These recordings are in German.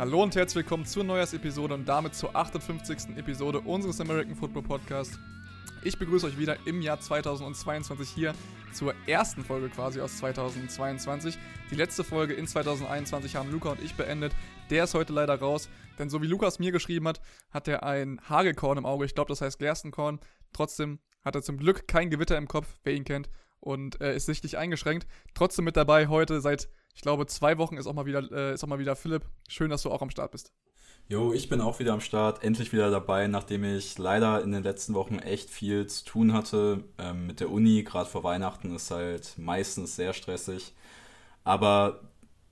Hallo und herzlich willkommen zur Neujahrsepisode und damit zur 58. Episode unseres American Football Podcast. Ich begrüße euch wieder im Jahr 2022 hier zur ersten Folge quasi aus 2022. Die letzte Folge in 2021 haben Luca und ich beendet. Der ist heute leider raus, denn so wie Lukas mir geschrieben hat, hat er ein Hagelkorn im Auge. Ich glaube, das heißt Gerstenkorn. Trotzdem hat er zum Glück kein Gewitter im Kopf, wer ihn kennt, und äh, ist sichtlich eingeschränkt. Trotzdem mit dabei heute seit ich glaube, zwei Wochen ist auch mal wieder, äh, ist auch mal wieder Philipp. Schön, dass du auch am Start bist. Jo, ich bin auch wieder am Start, endlich wieder dabei, nachdem ich leider in den letzten Wochen echt viel zu tun hatte. Ähm, mit der Uni, gerade vor Weihnachten, ist halt meistens sehr stressig. Aber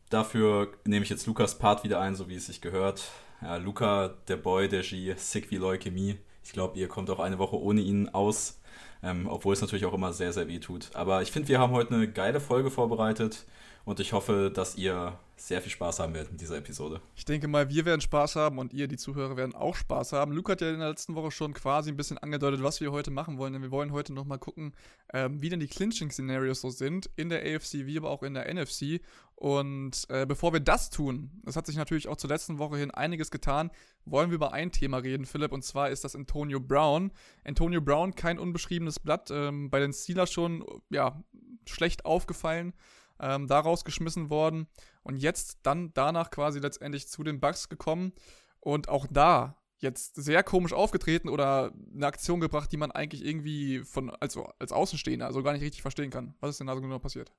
dafür nehme ich jetzt Lukas Part wieder ein, so wie es sich gehört. Ja, Luca, der Boy, der G, sick wie Leukämie. Ich glaube, ihr kommt auch eine Woche ohne ihn aus, ähm, obwohl es natürlich auch immer sehr, sehr weh tut. Aber ich finde, wir haben heute eine geile Folge vorbereitet. Und ich hoffe, dass ihr sehr viel Spaß haben werdet mit dieser Episode. Ich denke mal, wir werden Spaß haben und ihr, die Zuhörer, werden auch Spaß haben. Luke hat ja in der letzten Woche schon quasi ein bisschen angedeutet, was wir heute machen wollen, denn wir wollen heute nochmal gucken, ähm, wie denn die Clinching-Szenarios so sind in der AFC, wie aber auch in der NFC. Und äh, bevor wir das tun, es hat sich natürlich auch zur letzten Woche hin einiges getan, wollen wir über ein Thema reden, Philipp, und zwar ist das Antonio Brown. Antonio Brown, kein unbeschriebenes Blatt, ähm, bei den Steelers schon, ja, schlecht aufgefallen ähm, da rausgeschmissen worden und jetzt dann danach quasi letztendlich zu den Bugs gekommen und auch da jetzt sehr komisch aufgetreten oder eine Aktion gebracht, die man eigentlich irgendwie von also als Außenstehender also gar nicht richtig verstehen kann. Was ist denn da so genau passiert?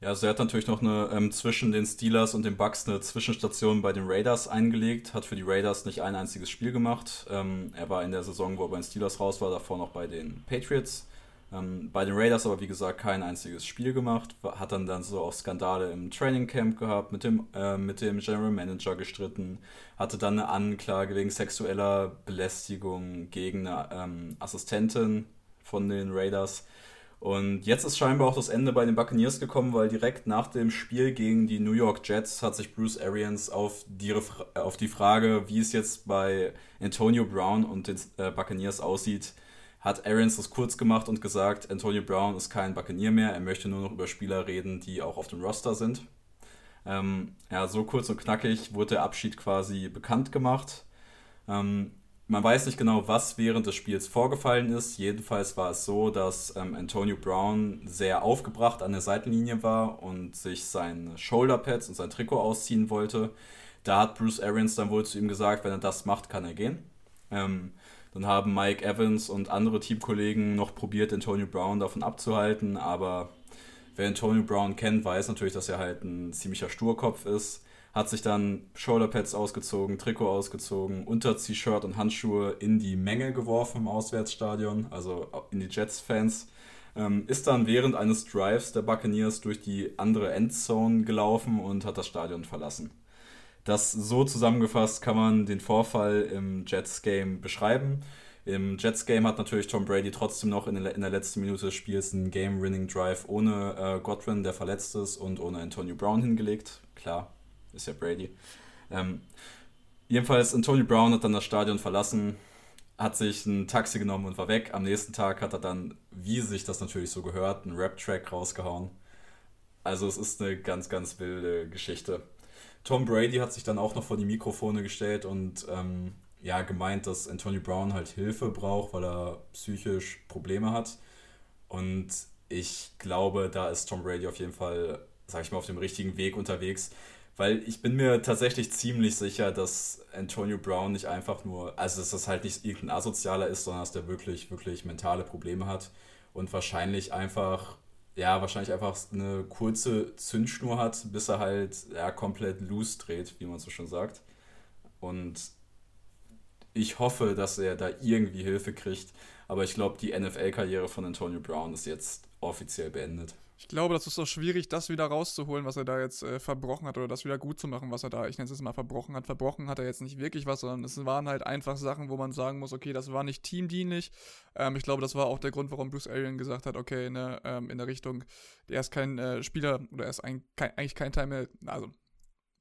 Ja, also er hat natürlich noch eine ähm, zwischen den Steelers und den Bucks eine Zwischenstation bei den Raiders eingelegt, hat für die Raiders nicht ein einziges Spiel gemacht. Ähm, er war in der Saison, wo er bei den Steelers raus war, davor noch bei den Patriots. Ähm, bei den Raiders aber, wie gesagt, kein einziges Spiel gemacht. Hat dann dann so auch Skandale im Training Camp gehabt, mit dem, äh, mit dem General Manager gestritten. Hatte dann eine Anklage wegen sexueller Belästigung gegen eine ähm, Assistentin von den Raiders. Und jetzt ist scheinbar auch das Ende bei den Buccaneers gekommen, weil direkt nach dem Spiel gegen die New York Jets hat sich Bruce Arians auf die, auf die Frage, wie es jetzt bei Antonio Brown und den äh, Buccaneers aussieht, hat Arians das kurz gemacht und gesagt, Antonio Brown ist kein Buccaneer mehr, er möchte nur noch über Spieler reden, die auch auf dem Roster sind. Ähm, ja, so kurz und knackig wurde der Abschied quasi bekannt gemacht. Ähm, man weiß nicht genau, was während des Spiels vorgefallen ist. Jedenfalls war es so, dass ähm, Antonio Brown sehr aufgebracht an der Seitenlinie war und sich seine Shoulderpads und sein Trikot ausziehen wollte. Da hat Bruce Arians dann wohl zu ihm gesagt, wenn er das macht, kann er gehen. Ähm, dann haben Mike Evans und andere Teamkollegen noch probiert, Antonio Brown davon abzuhalten, aber wer Antonio Brown kennt, weiß natürlich, dass er halt ein ziemlicher Sturkopf ist. Hat sich dann Shoulderpads ausgezogen, Trikot ausgezogen, Unter-T-Shirt und Handschuhe in die Menge geworfen im Auswärtsstadion, also in die Jets-Fans. Ähm, ist dann während eines Drives der Buccaneers durch die andere Endzone gelaufen und hat das Stadion verlassen. Das so zusammengefasst kann man den Vorfall im Jets-Game beschreiben. Im Jets-Game hat natürlich Tom Brady trotzdem noch in der, letzten Minute des Spiels einen Game-Winning-Drive ohne äh, Godwin, der verletzt ist, und ohne Antonio Brown hingelegt. Klar, ist ja Brady. Ähm, jedenfalls, Antonio Brown hat dann das Stadion verlassen, hat sich ein Taxi genommen und war weg. Am nächsten Tag hat er dann, wie sich das natürlich so gehört, einen Rap-Track rausgehauen. Also es ist eine ganz, ganz wilde Geschichte. Tom Brady hat sich dann auch noch vor die Mikrofone gestellt und ähm, ja, gemeint, dass Antonio Brown halt Hilfe braucht, weil er psychisch Probleme hat. Und ich glaube, da ist Tom Brady auf jeden Fall, sag ich mal, auf dem richtigen Weg unterwegs. Weil ich bin mir tatsächlich ziemlich sicher, dass Antonio Brown nicht einfach nur, also dass das halt nicht irgendein Asozialer ist, sondern dass der wirklich, wirklich mentale Probleme hat und wahrscheinlich einfach ja, wahrscheinlich einfach eine kurze Zündschnur hat, bis er halt ja, komplett loose dreht, wie man so schon sagt. Und ich hoffe, dass er da irgendwie Hilfe kriegt. Aber ich glaube, die NFL-Karriere von Antonio Brown ist jetzt offiziell beendet. Ich glaube, das ist doch schwierig, das wieder rauszuholen, was er da jetzt äh, verbrochen hat, oder das wieder gut zu machen, was er da, ich nenne es jetzt mal verbrochen hat. Verbrochen hat er jetzt nicht wirklich was, sondern es waren halt einfach Sachen, wo man sagen muss, okay, das war nicht teamdienlich. Ähm, ich glaube, das war auch der Grund, warum Bruce Arian gesagt hat, okay, ne, ähm, in der Richtung, er ist kein äh, Spieler, oder er ist ein, kein, eigentlich kein Teil mehr, also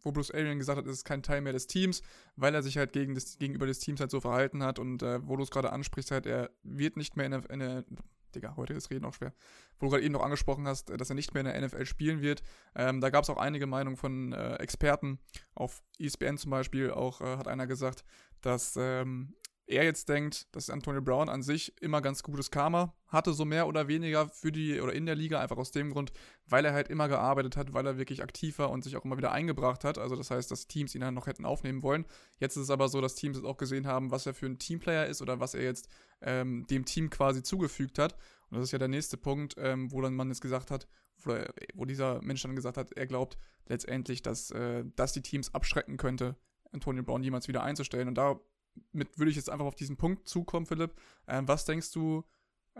wo Bruce Arian gesagt hat, es ist kein Teil mehr des Teams, weil er sich halt gegen das, gegenüber des Teams halt so verhalten hat und äh, wo du es gerade ansprichst, halt, er wird nicht mehr in der, in der Digga, heute ist Reden auch schwer. Wo du gerade eben noch angesprochen hast, dass er nicht mehr in der NFL spielen wird. Ähm, da gab es auch einige Meinungen von äh, Experten. Auf ESPN zum Beispiel auch äh, hat einer gesagt, dass ähm, er jetzt denkt, dass Antonio Brown an sich immer ganz gutes Karma hatte, so mehr oder weniger für die oder in der Liga, einfach aus dem Grund, weil er halt immer gearbeitet hat, weil er wirklich aktiv war und sich auch immer wieder eingebracht hat. Also das heißt, dass Teams ihn dann noch hätten aufnehmen wollen. Jetzt ist es aber so, dass Teams jetzt auch gesehen haben, was er für ein Teamplayer ist oder was er jetzt ähm, dem Team quasi zugefügt hat. Und das ist ja der nächste Punkt, ähm, wo dann man jetzt gesagt hat, wo, wo, dieser Mensch dann gesagt hat, er glaubt letztendlich, dass äh, das die Teams abschrecken könnte, Antonio Brown jemals wieder einzustellen. Und da mit würde ich jetzt einfach auf diesen Punkt zukommen, Philipp. Ähm, was denkst du,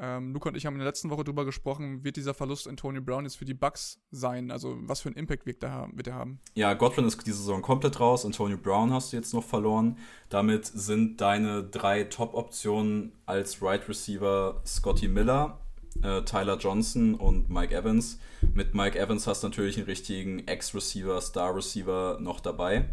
ähm, Luca und ich haben in der letzten Woche darüber gesprochen, wird dieser Verlust Antonio Brown jetzt für die Bucks sein? Also was für einen Impact wird er haben? Haben? Ja, Godwin ist diese Saison komplett raus. Antonio Brown hast du jetzt noch verloren. Damit sind deine drei Top-Optionen als Right Receiver Scotty Miller, äh, Tyler Johnson und Mike Evans. Mit Mike Evans hast du natürlich einen richtigen Ex-Receiver, Star-Receiver noch dabei.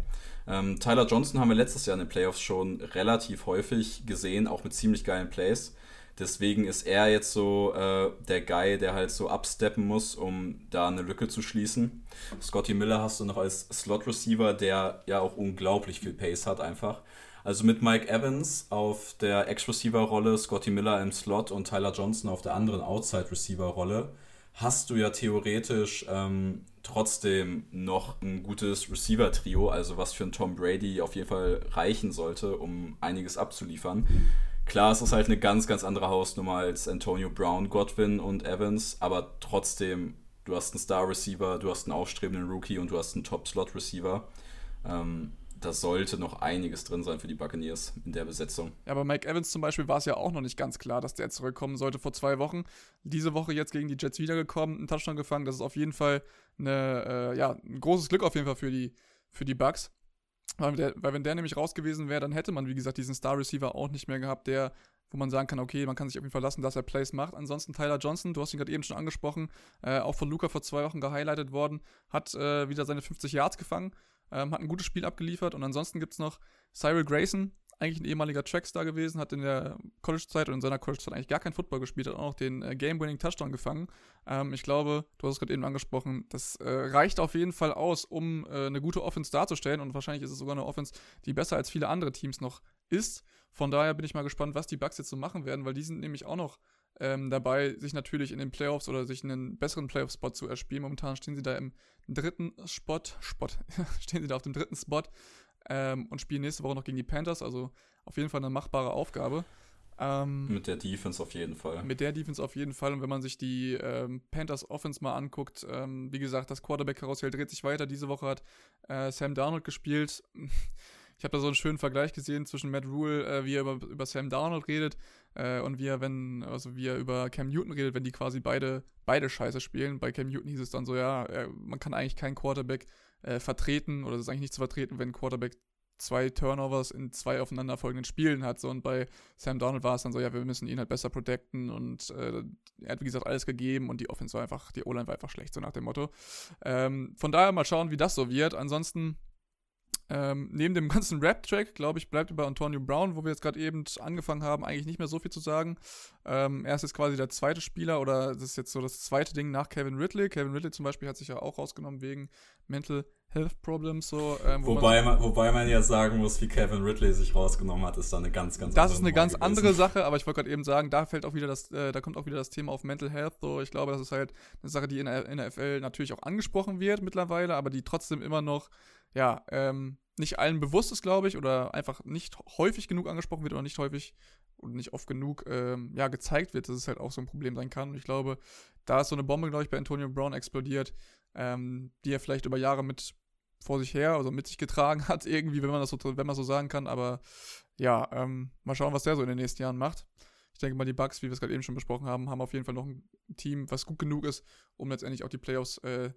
Ähm, Tyler Johnson haben wir letztes Jahr in den Playoffs schon relativ häufig gesehen, auch mit ziemlich geilen Plays. Deswegen ist er jetzt so äh, der Guy, der halt so absteppen muss, um da eine Lücke zu schließen. Scotty Miller hast du noch als Slot-Receiver, der ja auch unglaublich viel Pace hat einfach. Also mit Mike Evans auf der Ex-Receiver-Rolle, Scotty Miller im Slot und Tyler Johnson auf der anderen Outside-Receiver-Rolle hast du ja theoretisch ähm, trotzdem noch ein gutes Receiver-Trio, also was für ein Tom Brady auf jeden Fall reichen sollte, um einiges abzuliefern. Klar, es ist halt eine ganz, ganz andere Hausnummer als Antonio Brown, Godwin und Evans, aber trotzdem, du hast einen Star-Receiver, du hast einen aufstrebenden Rookie und du hast einen Top-Slot-Receiver. Ähm, da sollte noch einiges drin sein für die Buccaneers in der Besetzung. Ja, bei Mike Evans zum Beispiel war es ja auch noch nicht ganz klar, dass der zurückkommen sollte vor zwei Wochen. Diese Woche jetzt gegen die Jets wiedergekommen, einen Touchdown gefangen. Das ist auf jeden Fall eine, äh, ja, ein großes Glück auf jeden Fall für die, für die Bucks. Weil, der, weil wenn der nämlich raus gewesen wäre, dann hätte man, wie gesagt, diesen Star Receiver auch nicht mehr gehabt, der wo man sagen kann, okay, man kann sich auf ihn verlassen, dass er Plays macht. Ansonsten Tyler Johnson, du hast ihn gerade eben schon angesprochen, äh, auch von Luca vor zwei Wochen gehighlightet worden, hat äh, wieder seine 50 Yards gefangen, ähm, hat ein gutes Spiel abgeliefert und ansonsten gibt es noch Cyril Grayson, eigentlich ein ehemaliger Trackstar gewesen, hat in der College-Zeit und in seiner College-Zeit eigentlich gar kein Football gespielt, hat auch noch den äh, Game-Winning-Touchdown gefangen. Ähm, ich glaube, du hast es gerade eben angesprochen, das äh, reicht auf jeden Fall aus, um äh, eine gute Offense darzustellen und wahrscheinlich ist es sogar eine Offense, die besser als viele andere Teams noch ist. Von daher bin ich mal gespannt, was die Bucks jetzt so machen werden, weil die sind nämlich auch noch ähm, dabei, sich natürlich in den Playoffs oder sich einen besseren Playoff-Spot zu erspielen. Momentan stehen sie da im dritten Spot, Spot, stehen sie da auf dem dritten Spot ähm, und spielen nächste Woche noch gegen die Panthers. Also auf jeden Fall eine machbare Aufgabe. Ähm, mit der Defense auf jeden Fall. Mit der Defense auf jeden Fall. Und wenn man sich die ähm, Panthers Offense mal anguckt, ähm, wie gesagt, das Quarterback-Karussell dreht sich weiter. Diese Woche hat äh, Sam Darnold gespielt. Ich habe da so einen schönen Vergleich gesehen zwischen Matt Rule, äh, wie er über, über Sam Darnold redet, äh, und wie er, wenn, also wie er über Cam Newton redet, wenn die quasi beide, beide Scheiße spielen. Bei Cam Newton hieß es dann so, ja, äh, man kann eigentlich keinen Quarterback äh, vertreten oder es ist eigentlich nicht zu vertreten, wenn Quarterback zwei Turnovers in zwei aufeinanderfolgenden Spielen hat. So, und bei Sam Donald war es dann so, ja, wir müssen ihn halt besser protecten und äh, er hat, wie gesagt, alles gegeben und die Offense war einfach, die O-Line war einfach schlecht, so nach dem Motto. Ähm, von daher mal schauen, wie das so wird. Ansonsten ähm, neben dem ganzen Rap-Track, glaube ich, bleibt über Antonio Brown, wo wir jetzt gerade eben angefangen haben, eigentlich nicht mehr so viel zu sagen. Ähm, er ist jetzt quasi der zweite Spieler oder das ist jetzt so das zweite Ding nach Kevin Ridley. Kevin Ridley zum Beispiel hat sich ja auch rausgenommen wegen Mental Health Problems. So, ähm, wo wobei, man, wobei man ja sagen muss, wie Kevin Ridley sich rausgenommen hat, ist da eine ganz, ganz Das ist eine ganz gewesen. andere Sache, aber ich wollte gerade eben sagen, da fällt auch wieder das, äh, da kommt auch wieder das Thema auf Mental Health. So, ich glaube, das ist halt eine Sache, die in der NFL natürlich auch angesprochen wird mittlerweile, aber die trotzdem immer noch ja, ähm, nicht allen bewusst ist, glaube ich, oder einfach nicht häufig genug angesprochen wird oder nicht häufig und nicht oft genug ähm, ja, gezeigt wird, dass es halt auch so ein Problem sein kann. Und ich glaube, da ist so eine Bombe, glaube ich, bei Antonio Brown explodiert, ähm, die er vielleicht über Jahre mit vor sich her, also mit sich getragen hat, irgendwie, wenn man das so, wenn man so sagen kann. Aber ja, ähm, mal schauen, was der so in den nächsten Jahren macht. Ich denke mal, die Bugs, wie wir es gerade eben schon besprochen haben, haben auf jeden Fall noch ein Team, was gut genug ist, um letztendlich auch die Playoffs äh,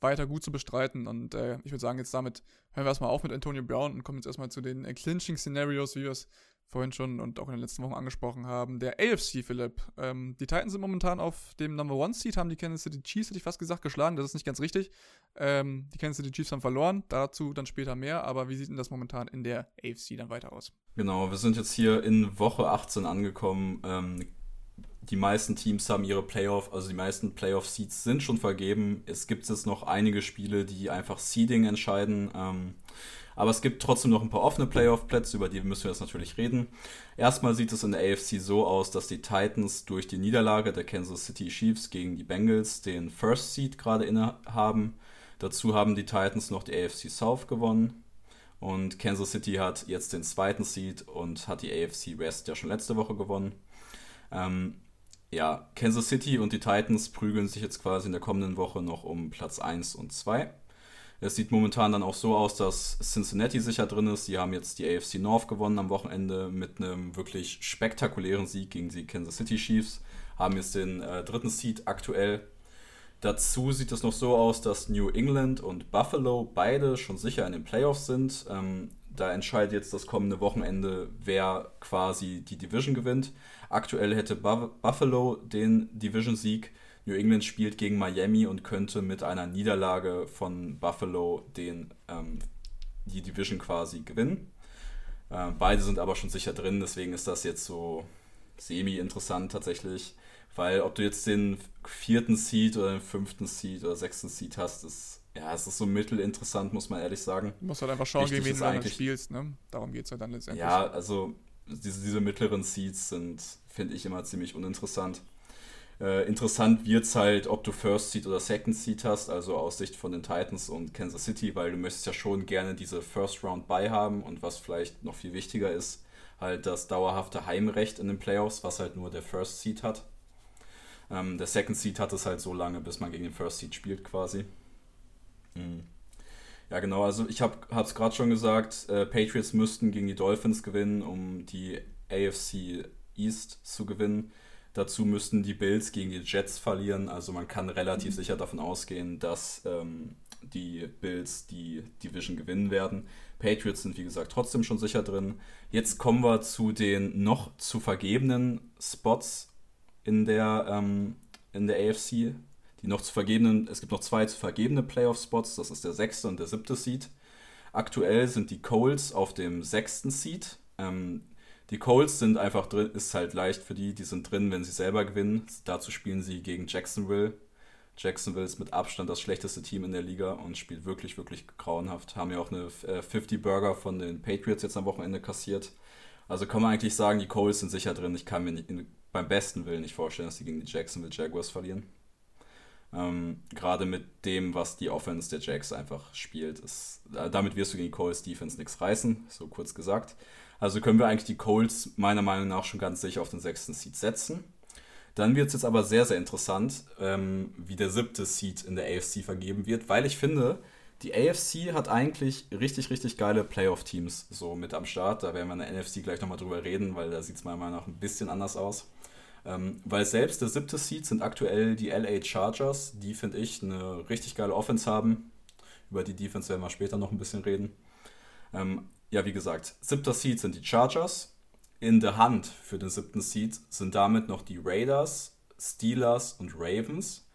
weiter gut zu bestreiten. Und äh, ich würde sagen, jetzt damit hören wir erstmal auf mit Antonio Brown und kommen jetzt erstmal zu den äh, Clinching-Szenarios, wie wir es vorhin schon und auch in den letzten Wochen angesprochen haben. Der AFC, Philipp. Ähm, die Titans sind momentan auf dem Number One Seed, haben die Kansas City Chiefs, hätte ich fast gesagt, geschlagen. Das ist nicht ganz richtig. Ähm, die Kansas City Chiefs haben verloren, dazu dann später mehr. Aber wie sieht denn das momentan in der AFC dann weiter aus? Genau, wir sind jetzt hier in Woche 18 angekommen. Ähm, die meisten Teams haben ihre Playoff, also die meisten Playoff-Seeds sind schon vergeben. Es gibt jetzt noch einige Spiele, die einfach Seeding entscheiden. Ähm, aber es gibt trotzdem noch ein paar offene Playoff-Plätze, über die müssen wir jetzt natürlich reden. Erstmal sieht es in der AFC so aus, dass die Titans durch die Niederlage der Kansas City Chiefs gegen die Bengals den First Seed gerade innehaben. Dazu haben die Titans noch die AFC South gewonnen. Und Kansas City hat jetzt den zweiten Seed und hat die AFC West ja schon letzte Woche gewonnen. Ähm, ja, Kansas City und die Titans prügeln sich jetzt quasi in der kommenden Woche noch um Platz 1 und 2. Es sieht momentan dann auch so aus, dass Cincinnati sicher drin ist. Die haben jetzt die AFC North gewonnen am Wochenende mit einem wirklich spektakulären Sieg gegen die Kansas City Chiefs. Haben jetzt den äh, dritten Seed aktuell. Dazu sieht es noch so aus, dass New England und Buffalo beide schon sicher in den Playoffs sind. Ähm, da entscheidet jetzt das kommende Wochenende, wer quasi die Division gewinnt. Aktuell hätte Buffalo den Division-Sieg. New England spielt gegen Miami und könnte mit einer Niederlage von Buffalo den, ähm, die Division quasi gewinnen. Äh, beide sind aber schon sicher drin, deswegen ist das jetzt so semi-interessant tatsächlich. Weil ob du jetzt den vierten Seed oder den fünften Seed oder sechsten Seed hast, ist, ja, es ist so mittelinteressant, muss man ehrlich sagen. Du musst halt einfach schauen, Wichtig gegen wen du eigentlich spielst, ne? Darum geht es ja dann letztendlich. Ja, also diese, diese mittleren Seeds sind finde ich immer ziemlich uninteressant. Äh, interessant wird es halt, ob du First Seed oder Second Seed hast, also aus Sicht von den Titans und Kansas City, weil du möchtest ja schon gerne diese First Round bei haben und was vielleicht noch viel wichtiger ist, halt das dauerhafte Heimrecht in den Playoffs, was halt nur der First Seed hat. Ähm, der Second Seed hat es halt so lange, bis man gegen den First Seed spielt quasi. Mhm. Ja, genau. Also ich habe es gerade schon gesagt, äh, Patriots müssten gegen die Dolphins gewinnen, um die AFC East zu gewinnen. Dazu müssten die Bills gegen die Jets verlieren. Also man kann relativ mhm. sicher davon ausgehen, dass ähm, die Bills die Division gewinnen werden. Patriots sind wie gesagt trotzdem schon sicher drin. Jetzt kommen wir zu den noch zu vergebenen Spots in der, ähm, in der AFC. Die noch zu vergebenen, es gibt noch zwei zu vergebene Playoff-Spots, das ist der sechste und der siebte Seed. Aktuell sind die Colts auf dem sechsten Seed. Ähm, die Colts sind einfach drin, ist halt leicht für die, die sind drin, wenn sie selber gewinnen. Dazu spielen sie gegen Jacksonville. Jacksonville ist mit Abstand das schlechteste Team in der Liga und spielt wirklich, wirklich grauenhaft. Haben ja auch eine 50 äh, Burger von den Patriots jetzt am Wochenende kassiert. Also kann man eigentlich sagen, die Colts sind sicher drin. Ich kann mir nicht, beim besten Willen nicht vorstellen, dass sie gegen die Jacksonville Jaguars verlieren. Ähm, Gerade mit dem, was die Offense der Jacks einfach spielt. Ist, äh, damit wirst du gegen die Colts Defense nichts reißen, so kurz gesagt. Also können wir eigentlich die Colts meiner Meinung nach schon ganz sicher auf den sechsten Seed setzen. Dann wird es jetzt aber sehr, sehr interessant, ähm, wie der siebte Seed in der AFC vergeben wird, weil ich finde, die AFC hat eigentlich richtig, richtig geile Playoff-Teams so mit am Start. Da werden wir in der NFC gleich nochmal drüber reden, weil da sieht es meiner Meinung nach ein bisschen anders aus. Ähm, weil selbst der siebte Seed sind aktuell die LA Chargers, die finde ich eine richtig geile Offense haben. Über die Defense werden wir später noch ein bisschen reden. Ähm, ja, wie gesagt, siebter Seed sind die Chargers. In der Hand für den siebten Seed sind damit noch die Raiders, Steelers und Ravens.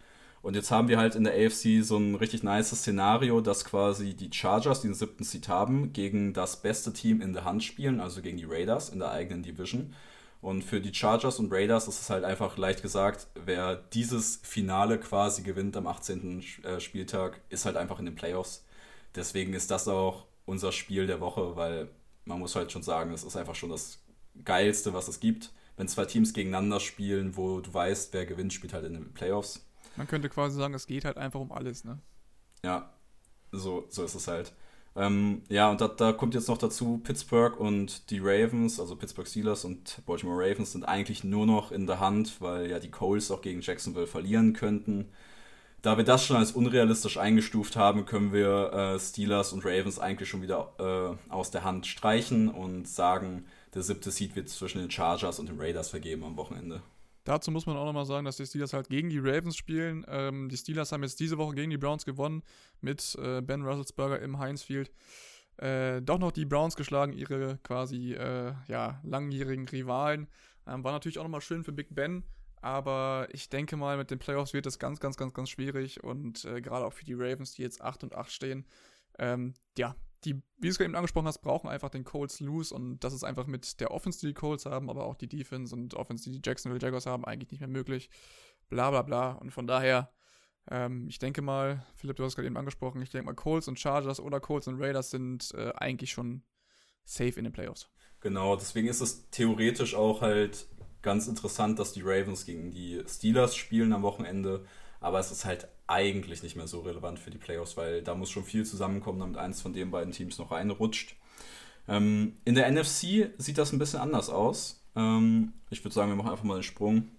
Und jetzt haben wir halt in der AFC so ein richtig nice Szenario, dass quasi die Chargers, die den siebten Seed haben, gegen das beste Team in der Hand spielen, also gegen die Raiders in der eigenen Division. Und für die Chargers und Raiders ist es halt einfach leicht gesagt, wer dieses Finale quasi gewinnt am 18. Äh, Spieltag, ist halt einfach in den Playoffs. Deswegen ist das auch unser Spiel der Woche, weil man muss halt schon sagen, es ist einfach schon das Geilste, was es gibt. Wenn zwei Teams gegeneinander spielen, wo du weißt, wer gewinnt, spielt halt in den Playoffs. Man könnte quasi sagen, es geht halt einfach um alles, ne? Ja, so, so ist es halt. Ähm, ja, und da, da, kommt jetzt noch dazu, Pittsburgh und die Ravens, also Pittsburgh Steelers und Baltimore Ravens sind eigentlich nur noch in der Hand, weil ja die Coles auch gegen Jacksonville verlieren könnten. Da wir das schon als unrealistisch eingestuft haben, können wir äh, Steelers und Ravens eigentlich schon wieder äh, aus der Hand streichen und sagen, der siebte Seed wird zwischen den Chargers und den Raiders vergeben am Wochenende. Dazu muss man auch nochmal sagen, dass die Steelers halt gegen die Ravens spielen. Ähm, die Steelers haben jetzt diese Woche gegen die Browns gewonnen mit äh, Ben Russelsberger im Heinz Field. Äh, doch noch die Browns geschlagen, ihre quasi äh, ja, langjährigen Rivalen. Ähm, war natürlich auch nochmal schön für Big Ben, aber ich denke mal, mit den Playoffs wird das ganz, ganz, ganz, ganz schwierig und äh, gerade auch für die Ravens, die jetzt 8 und 8 stehen, ähm, ja, die, wie du es eben angesprochen hast, brauchen einfach den Colts loose und das ist einfach mit der Offense, die die Colts haben, aber auch die Defense und Offense, die die Jacksonville Jaguars haben, eigentlich nicht mehr möglich. Bla bla bla. Und von daher, ähm, ich denke mal, Philipp, du hast gerade eben angesprochen, ich denke mal, Colts und Chargers oder Colts und Raiders sind äh, eigentlich schon safe in den Playoffs. Genau, deswegen ist es theoretisch auch halt ganz interessant, dass die Ravens gegen die Steelers spielen am Wochenende. Aber es ist halt eigentlich nicht mehr so relevant für die Playoffs, weil da muss schon viel zusammenkommen, damit eins von den beiden Teams noch reinrutscht. Ähm, in der NFC sieht das ein bisschen anders aus. Ähm, ich würde sagen, wir machen einfach mal den Sprung.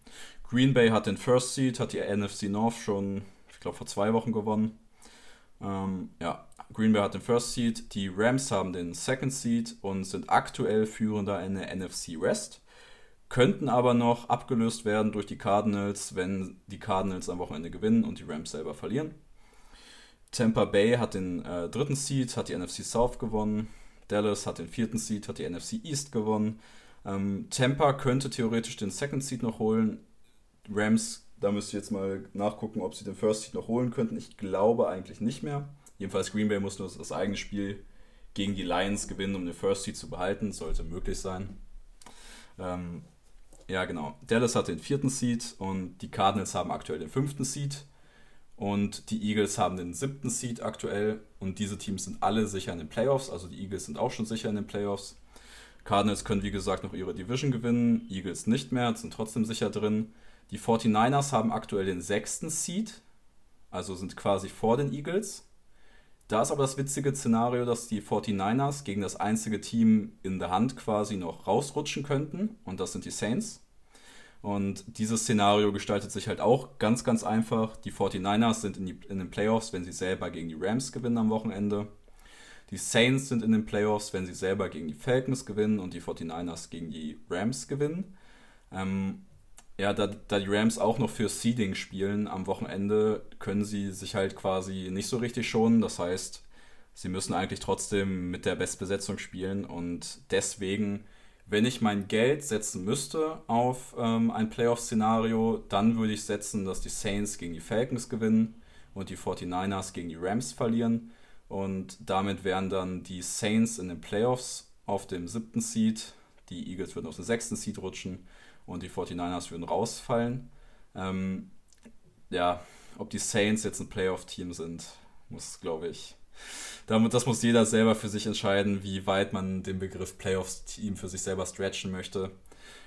Green Bay hat den First Seed, hat die NFC North schon, ich glaube, vor zwei Wochen gewonnen. Ähm, ja, Green Bay hat den First Seed, die Rams haben den Second Seed und sind aktuell führender in der NFC West könnten aber noch abgelöst werden durch die Cardinals, wenn die Cardinals am Wochenende gewinnen und die Rams selber verlieren. Tampa Bay hat den äh, dritten Seed, hat die NFC South gewonnen. Dallas hat den vierten Seed, hat die NFC East gewonnen. Ähm, Tampa könnte theoretisch den Second Seed noch holen. Rams, da müsst ihr jetzt mal nachgucken, ob sie den First Seed noch holen könnten. Ich glaube eigentlich nicht mehr. Jedenfalls Green Bay muss nur das eigene Spiel gegen die Lions gewinnen, um den First Seed zu behalten. Sollte möglich sein. Ähm, ja, genau. Dallas hat den vierten Seed und die Cardinals haben aktuell den fünften Seed. Und die Eagles haben den siebten Seed aktuell. Und diese Teams sind alle sicher in den Playoffs. Also die Eagles sind auch schon sicher in den Playoffs. Cardinals können, wie gesagt, noch ihre Division gewinnen. Eagles nicht mehr, sind trotzdem sicher drin. Die 49ers haben aktuell den sechsten Seed. Also sind quasi vor den Eagles. Da ist aber das witzige Szenario, dass die 49ers gegen das einzige Team in der Hand quasi noch rausrutschen könnten. Und das sind die Saints. Und dieses Szenario gestaltet sich halt auch ganz, ganz einfach. Die 49ers sind in, die, in den Playoffs, wenn sie selber gegen die Rams gewinnen am Wochenende. Die Saints sind in den Playoffs, wenn sie selber gegen die Falcons gewinnen und die 49ers gegen die Rams gewinnen. Ähm, ja, da, da die Rams auch noch für Seeding spielen am Wochenende, können sie sich halt quasi nicht so richtig schonen. Das heißt, sie müssen eigentlich trotzdem mit der Bestbesetzung spielen und deswegen, wenn ich mein Geld setzen müsste auf ähm, ein Playoff-Szenario, dann würde ich setzen, dass die Saints gegen die Falcons gewinnen und die 49ers gegen die Rams verlieren. Und damit wären dann die Saints in den Playoffs auf dem siebten Seed, die Eagles würden auf den sechsten Seed rutschen und die 49ers würden rausfallen. Ähm, ja, ob die Saints jetzt ein Playoff-Team sind, muss, glaube ich, damit, das muss jeder selber für sich entscheiden, wie weit man den Begriff Playoffs-Team für sich selber stretchen möchte.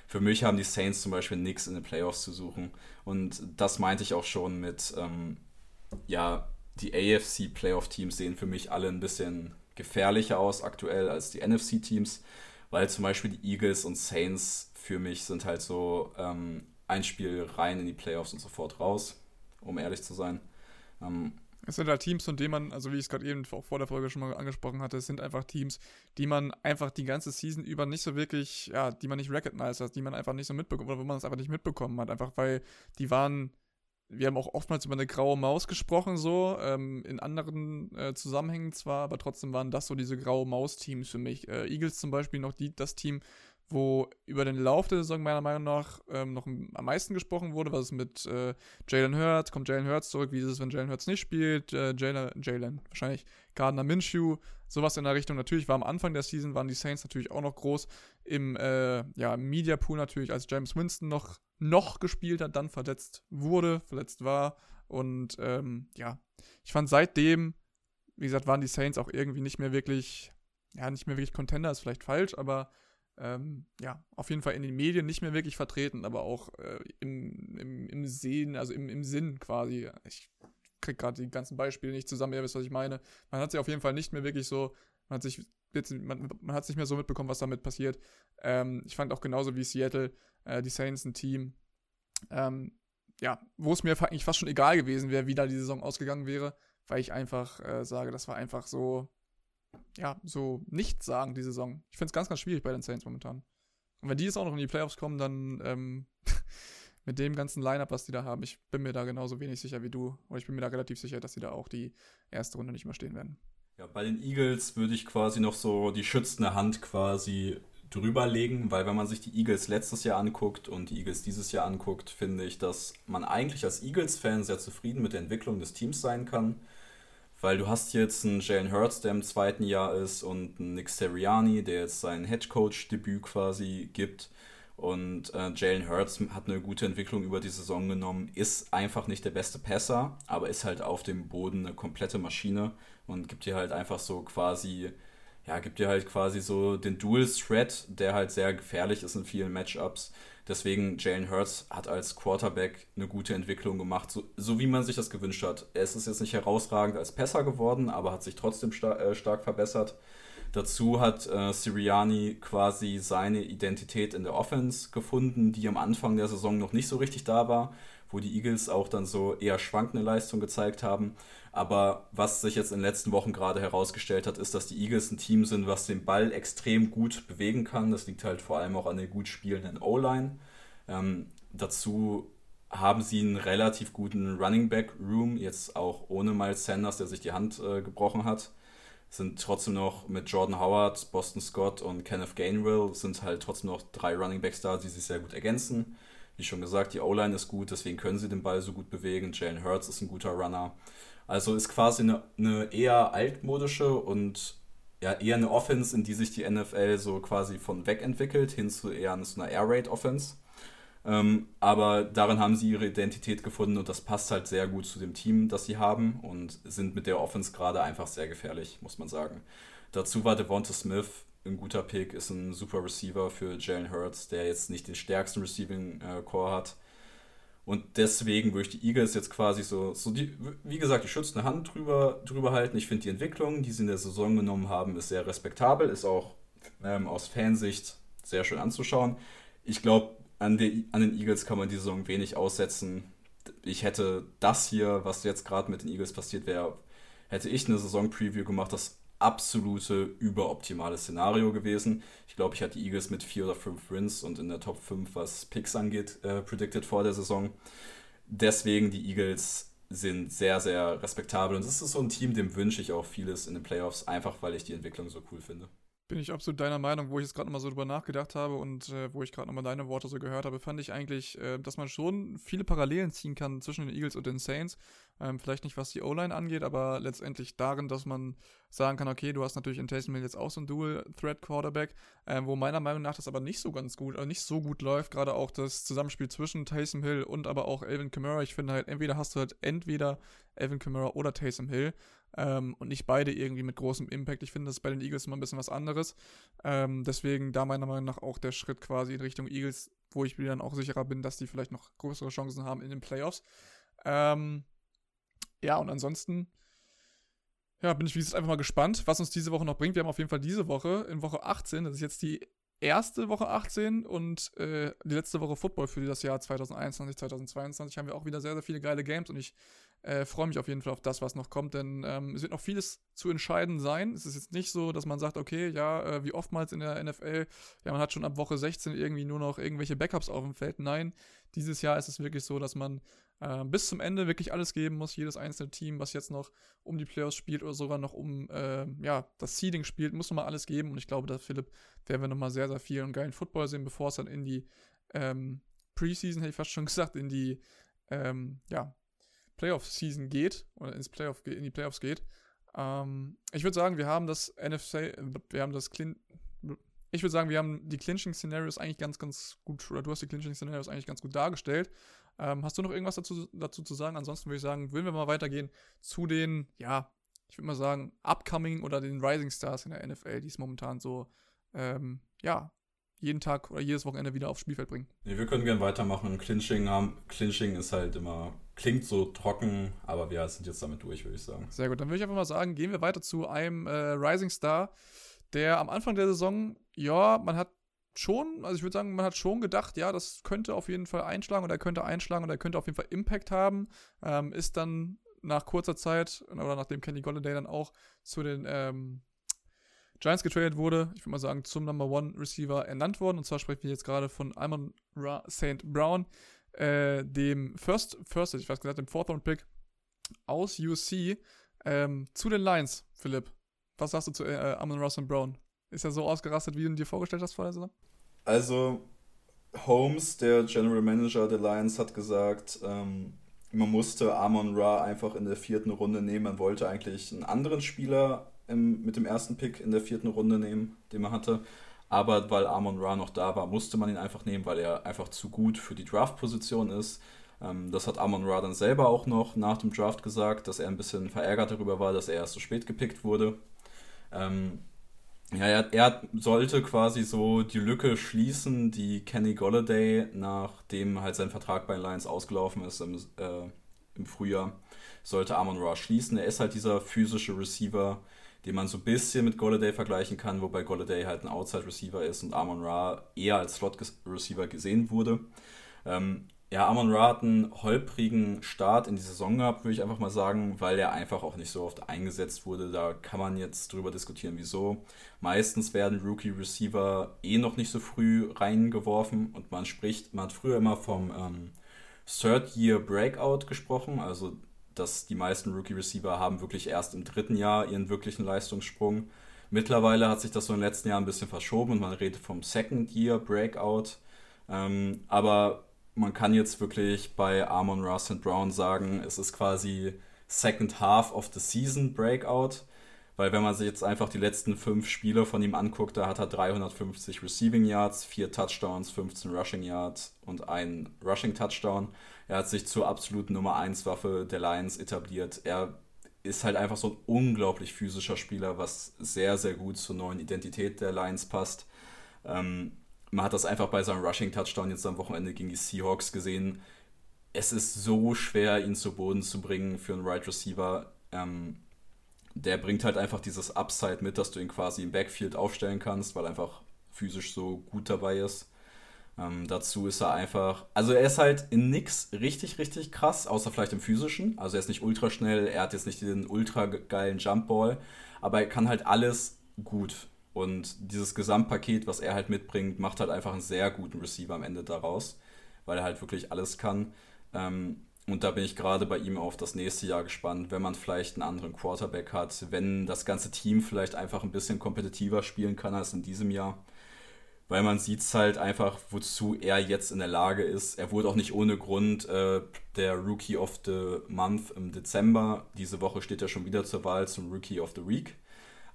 Für mich haben die Saints zum Beispiel nichts in den Playoffs zu suchen. Und das meinte ich auch schon mit, ähm, ja, die AFC-Playoff-Teams sehen für mich alle ein bisschen gefährlicher aus aktuell als die NFC-Teams, weil zum Beispiel die Eagles und Saints für mich sind halt so ähm, ein Spiel rein in die Playoffs und sofort raus, um ehrlich zu sein. Ähm, es sind halt Teams, von denen man, also wie ich es gerade eben auch vor der Folge schon mal angesprochen hatte, es sind einfach Teams, die man einfach die ganze Season über nicht so wirklich, ja, die man nicht recognized hat, die man einfach nicht so mitbekommen, oder wo man es einfach nicht mitbekommen hat, einfach weil die waren, wir haben auch oftmals über eine graue Maus gesprochen, so, ähm, in anderen äh, Zusammenhängen zwar, aber trotzdem waren das so diese graue Maus-Teams für mich. Äh, Eagles zum Beispiel noch die, das Team, wo über den Lauf der Saison meiner Meinung nach ähm, noch am meisten gesprochen wurde, was ist mit äh, Jalen Hurts, kommt Jalen Hurts zurück, wie ist es, wenn Jalen Hurts nicht spielt, äh, Jalen, Jalen, wahrscheinlich Gardner Minshew, sowas in der Richtung. Natürlich war am Anfang der Season, waren die Saints natürlich auch noch groß im äh, ja, Media Pool natürlich, als James Winston noch, noch gespielt hat, dann verletzt wurde, verletzt war und ähm, ja, ich fand seitdem, wie gesagt, waren die Saints auch irgendwie nicht mehr wirklich, ja, nicht mehr wirklich Contender, ist vielleicht falsch, aber ähm, ja, auf jeden Fall in den Medien nicht mehr wirklich vertreten, aber auch äh, im, im, im Sehen, also im, im Sinn quasi. Ich kriege gerade die ganzen Beispiele nicht zusammen, ihr wisst, was ich meine. Man hat sich auf jeden Fall nicht mehr wirklich so, man hat sich jetzt, man, man hat nicht mehr so mitbekommen, was damit passiert. Ähm, ich fand auch genauso wie Seattle, äh, die Saints ein Team, ähm, ja, wo es mir eigentlich fast schon egal gewesen wäre, wie da die Saison ausgegangen wäre, weil ich einfach äh, sage, das war einfach so, ja, so nichts sagen die Saison. Ich finde es ganz, ganz schwierig bei den Saints momentan. Und wenn die jetzt auch noch in die Playoffs kommen, dann ähm, mit dem ganzen Lineup, was die da haben, ich bin mir da genauso wenig sicher wie du. Oder ich bin mir da relativ sicher, dass sie da auch die erste Runde nicht mehr stehen werden. Ja, bei den Eagles würde ich quasi noch so die schützende Hand quasi drüber legen, weil wenn man sich die Eagles letztes Jahr anguckt und die Eagles dieses Jahr anguckt, finde ich, dass man eigentlich als Eagles-Fan sehr zufrieden mit der Entwicklung des Teams sein kann weil du hast jetzt einen Jalen Hurts, der im zweiten Jahr ist, und einen Nick Seriani, der jetzt sein Headcoach-Debüt quasi gibt. Und äh, Jalen Hurts hat eine gute Entwicklung über die Saison genommen, ist einfach nicht der beste Passer, aber ist halt auf dem Boden eine komplette Maschine und gibt dir halt einfach so quasi, ja, gibt dir halt quasi so den Dual Threat, der halt sehr gefährlich ist in vielen Matchups. Deswegen Jalen Hurts hat als Quarterback eine gute Entwicklung gemacht, so, so wie man sich das gewünscht hat. Er ist jetzt nicht herausragend als Passer geworden, aber hat sich trotzdem star äh, stark verbessert. Dazu hat äh, Siriani quasi seine Identität in der Offense gefunden, die am Anfang der Saison noch nicht so richtig da war, wo die Eagles auch dann so eher schwankende Leistung gezeigt haben. Aber was sich jetzt in den letzten Wochen gerade herausgestellt hat, ist, dass die Eagles ein Team sind, was den Ball extrem gut bewegen kann. Das liegt halt vor allem auch an der gut spielenden O-Line. Ähm, dazu haben sie einen relativ guten Running Back Room, jetzt auch ohne Miles Sanders, der sich die Hand äh, gebrochen hat sind trotzdem noch mit Jordan Howard, Boston Scott und Kenneth Gainwell sind halt trotzdem noch drei Running Backs da, die sich sehr gut ergänzen. Wie schon gesagt, die O-Line ist gut, deswegen können sie den Ball so gut bewegen. Jalen Hurts ist ein guter Runner. Also ist quasi eine, eine eher altmodische und ja, eher eine Offense, in die sich die NFL so quasi von weg entwickelt, hin zu eher so einer Air Raid Offense. Ähm, aber darin haben sie ihre Identität gefunden und das passt halt sehr gut zu dem Team, das sie haben und sind mit der Offense gerade einfach sehr gefährlich, muss man sagen. Dazu war Devonta Smith ein guter Pick, ist ein super Receiver für Jalen Hurts, der jetzt nicht den stärksten Receiving äh, Core hat. Und deswegen würde ich die Eagles jetzt quasi so, so die, wie gesagt, die schützende Hand drüber, drüber halten. Ich finde die Entwicklung, die sie in der Saison genommen haben, ist sehr respektabel, ist auch ähm, aus Fansicht sehr schön anzuschauen. Ich glaube, an, an den Eagles kann man die Saison wenig aussetzen. Ich hätte das hier, was jetzt gerade mit den Eagles passiert wäre, hätte ich eine Saison-Preview gemacht, das absolute überoptimale Szenario gewesen. Ich glaube, ich hatte die Eagles mit vier oder fünf Wins und in der Top 5, was Picks angeht, äh, predicted vor der Saison. Deswegen die Eagles sind sehr, sehr respektabel und es ist so ein Team, dem wünsche ich auch vieles in den Playoffs, einfach weil ich die Entwicklung so cool finde. Bin ich absolut deiner Meinung, wo ich jetzt gerade nochmal so drüber nachgedacht habe und äh, wo ich gerade nochmal deine Worte so gehört habe, fand ich eigentlich, äh, dass man schon viele Parallelen ziehen kann zwischen den Eagles und den Saints. Ähm, vielleicht nicht, was die O-Line angeht, aber letztendlich darin, dass man sagen kann, okay, du hast natürlich in Taysom Hill jetzt auch so einen Dual-Threat-Quarterback, ähm, wo meiner Meinung nach das aber nicht so ganz gut, also nicht so gut läuft, gerade auch das Zusammenspiel zwischen Taysom Hill und aber auch Elvin Kamara. Ich finde halt, entweder hast du halt entweder Elvin Kamara oder Taysom Hill ähm, und nicht beide irgendwie mit großem Impact. Ich finde, das ist bei den Eagles immer ein bisschen was anderes. Ähm, deswegen da meiner Meinung nach auch der Schritt quasi in Richtung Eagles, wo ich mir dann auch sicherer bin, dass die vielleicht noch größere Chancen haben in den Playoffs. Ähm, ja, und ansonsten, ja, bin ich wie gesagt einfach mal gespannt, was uns diese Woche noch bringt. Wir haben auf jeden Fall diese Woche, in Woche 18, das ist jetzt die erste Woche 18 und äh, die letzte Woche Football für das Jahr 2021, 2022 haben wir auch wieder sehr, sehr viele geile Games und ich äh, freue mich auf jeden Fall auf das, was noch kommt, denn ähm, es wird noch vieles zu entscheiden sein. Es ist jetzt nicht so, dass man sagt, okay, ja, äh, wie oftmals in der NFL, ja, man hat schon ab Woche 16 irgendwie nur noch irgendwelche Backups auf dem Feld. Nein, dieses Jahr ist es wirklich so, dass man äh, bis zum Ende wirklich alles geben muss. Jedes einzelne Team, was jetzt noch um die Playoffs spielt oder sogar noch um äh, ja, das Seeding spielt, muss nochmal alles geben. Und ich glaube, da, Philipp, werden wir nochmal sehr, sehr viel und geilen Football sehen, bevor es dann in die ähm, Preseason, hätte ich fast schon gesagt, in die ähm, ja, Playoff-Season geht oder ins Playoff, in die Playoffs geht. Ähm, ich würde sagen, wir haben das NFC, wir haben das Clin ich würde sagen, wir haben die Clinching-Szenarios eigentlich ganz, ganz gut, oder du hast die Clinching-Szenarios eigentlich ganz gut dargestellt. Ähm, hast du noch irgendwas dazu, dazu zu sagen? Ansonsten würde ich sagen, würden wir mal weitergehen zu den, ja, ich würde mal sagen, Upcoming oder den Rising Stars in der NFL, die es momentan so, ähm, ja, jeden Tag oder jedes Wochenende wieder aufs Spielfeld bringen. Nee, wir können gerne weitermachen. Clinching haben. Clinching ist halt immer, klingt so trocken, aber wir sind jetzt damit durch, würde ich sagen. Sehr gut, dann würde ich einfach mal sagen, gehen wir weiter zu einem äh, Rising Star, der am Anfang der Saison, ja, man hat schon, also ich würde sagen, man hat schon gedacht, ja, das könnte auf jeden Fall einschlagen und er könnte einschlagen und er könnte auf jeden Fall Impact haben. Ähm, ist dann nach kurzer Zeit, oder nachdem Kenny Golladay dann auch zu den ähm, Giants getradet wurde, ich würde mal sagen, zum Number One Receiver ernannt worden. Und zwar sprechen wir jetzt gerade von Amon Ra St. Brown, äh, dem First, First, ich weiß gesagt, dem Fourth Round Pick aus UC ähm, zu den Lions, Philipp. Was sagst du zu äh, Amon Ross Brown? Ist er so ausgerastet, wie du ihn dir vorgestellt hast vor der Saison? Also, Holmes, der General Manager der Lions, hat gesagt, ähm, man musste Amon Ra einfach in der vierten Runde nehmen. Man wollte eigentlich einen anderen Spieler im, mit dem ersten Pick in der vierten Runde nehmen, den man hatte. Aber weil Amon Ra noch da war, musste man ihn einfach nehmen, weil er einfach zu gut für die Draft-Position ist. Ähm, das hat Amon Ra dann selber auch noch nach dem Draft gesagt, dass er ein bisschen verärgert darüber war, dass er erst so spät gepickt wurde. Ähm, ja, er, er, sollte quasi so die Lücke schließen, die Kenny Golladay, nachdem halt sein Vertrag bei Lions ausgelaufen ist im, äh, im Frühjahr, sollte Amon Ra schließen. Er ist halt dieser physische Receiver, den man so ein bisschen mit Golladay vergleichen kann, wobei Golladay halt ein Outside-Receiver ist und Amon Ra eher als Slot-Receiver gesehen wurde. Ähm, ja, Amon Ra hat einen holprigen Start in die Saison gehabt, würde ich einfach mal sagen, weil er einfach auch nicht so oft eingesetzt wurde. Da kann man jetzt drüber diskutieren, wieso. Meistens werden Rookie-Receiver eh noch nicht so früh reingeworfen und man spricht, man hat früher immer vom ähm, Third-Year-Breakout gesprochen, also dass die meisten Rookie-Receiver haben wirklich erst im dritten Jahr ihren wirklichen Leistungssprung. Mittlerweile hat sich das so in den letzten Jahren ein bisschen verschoben und man redet vom Second-Year-Breakout. Ähm, aber man kann jetzt wirklich bei Amon Ross und Brown sagen, es ist quasi Second Half of the Season Breakout. Weil wenn man sich jetzt einfach die letzten fünf Spiele von ihm anguckt, da hat er 350 Receiving Yards, vier Touchdowns, 15 Rushing Yards und ein Rushing Touchdown. Er hat sich zur absoluten Nummer 1 Waffe der Lions etabliert. Er ist halt einfach so ein unglaublich physischer Spieler, was sehr, sehr gut zur neuen Identität der Lions passt. Ähm, man hat das einfach bei seinem Rushing-Touchdown jetzt am Wochenende gegen die Seahawks gesehen. Es ist so schwer, ihn zu Boden zu bringen für einen Right Receiver. Ähm, der bringt halt einfach dieses Upside mit, dass du ihn quasi im Backfield aufstellen kannst, weil er einfach physisch so gut dabei ist. Ähm, dazu ist er einfach, also er ist halt in nix richtig, richtig krass, außer vielleicht im physischen. Also er ist nicht ultra schnell, er hat jetzt nicht den ultra geilen Jumpball, aber er kann halt alles gut. Und dieses Gesamtpaket, was er halt mitbringt, macht halt einfach einen sehr guten Receiver am Ende daraus, weil er halt wirklich alles kann. Ähm, und da bin ich gerade bei ihm auf das nächste Jahr gespannt, wenn man vielleicht einen anderen Quarterback hat, wenn das ganze Team vielleicht einfach ein bisschen kompetitiver spielen kann als in diesem Jahr. Weil man sieht es halt einfach, wozu er jetzt in der Lage ist. Er wurde auch nicht ohne Grund äh, der Rookie of the Month im Dezember. Diese Woche steht er schon wieder zur Wahl zum Rookie of the Week.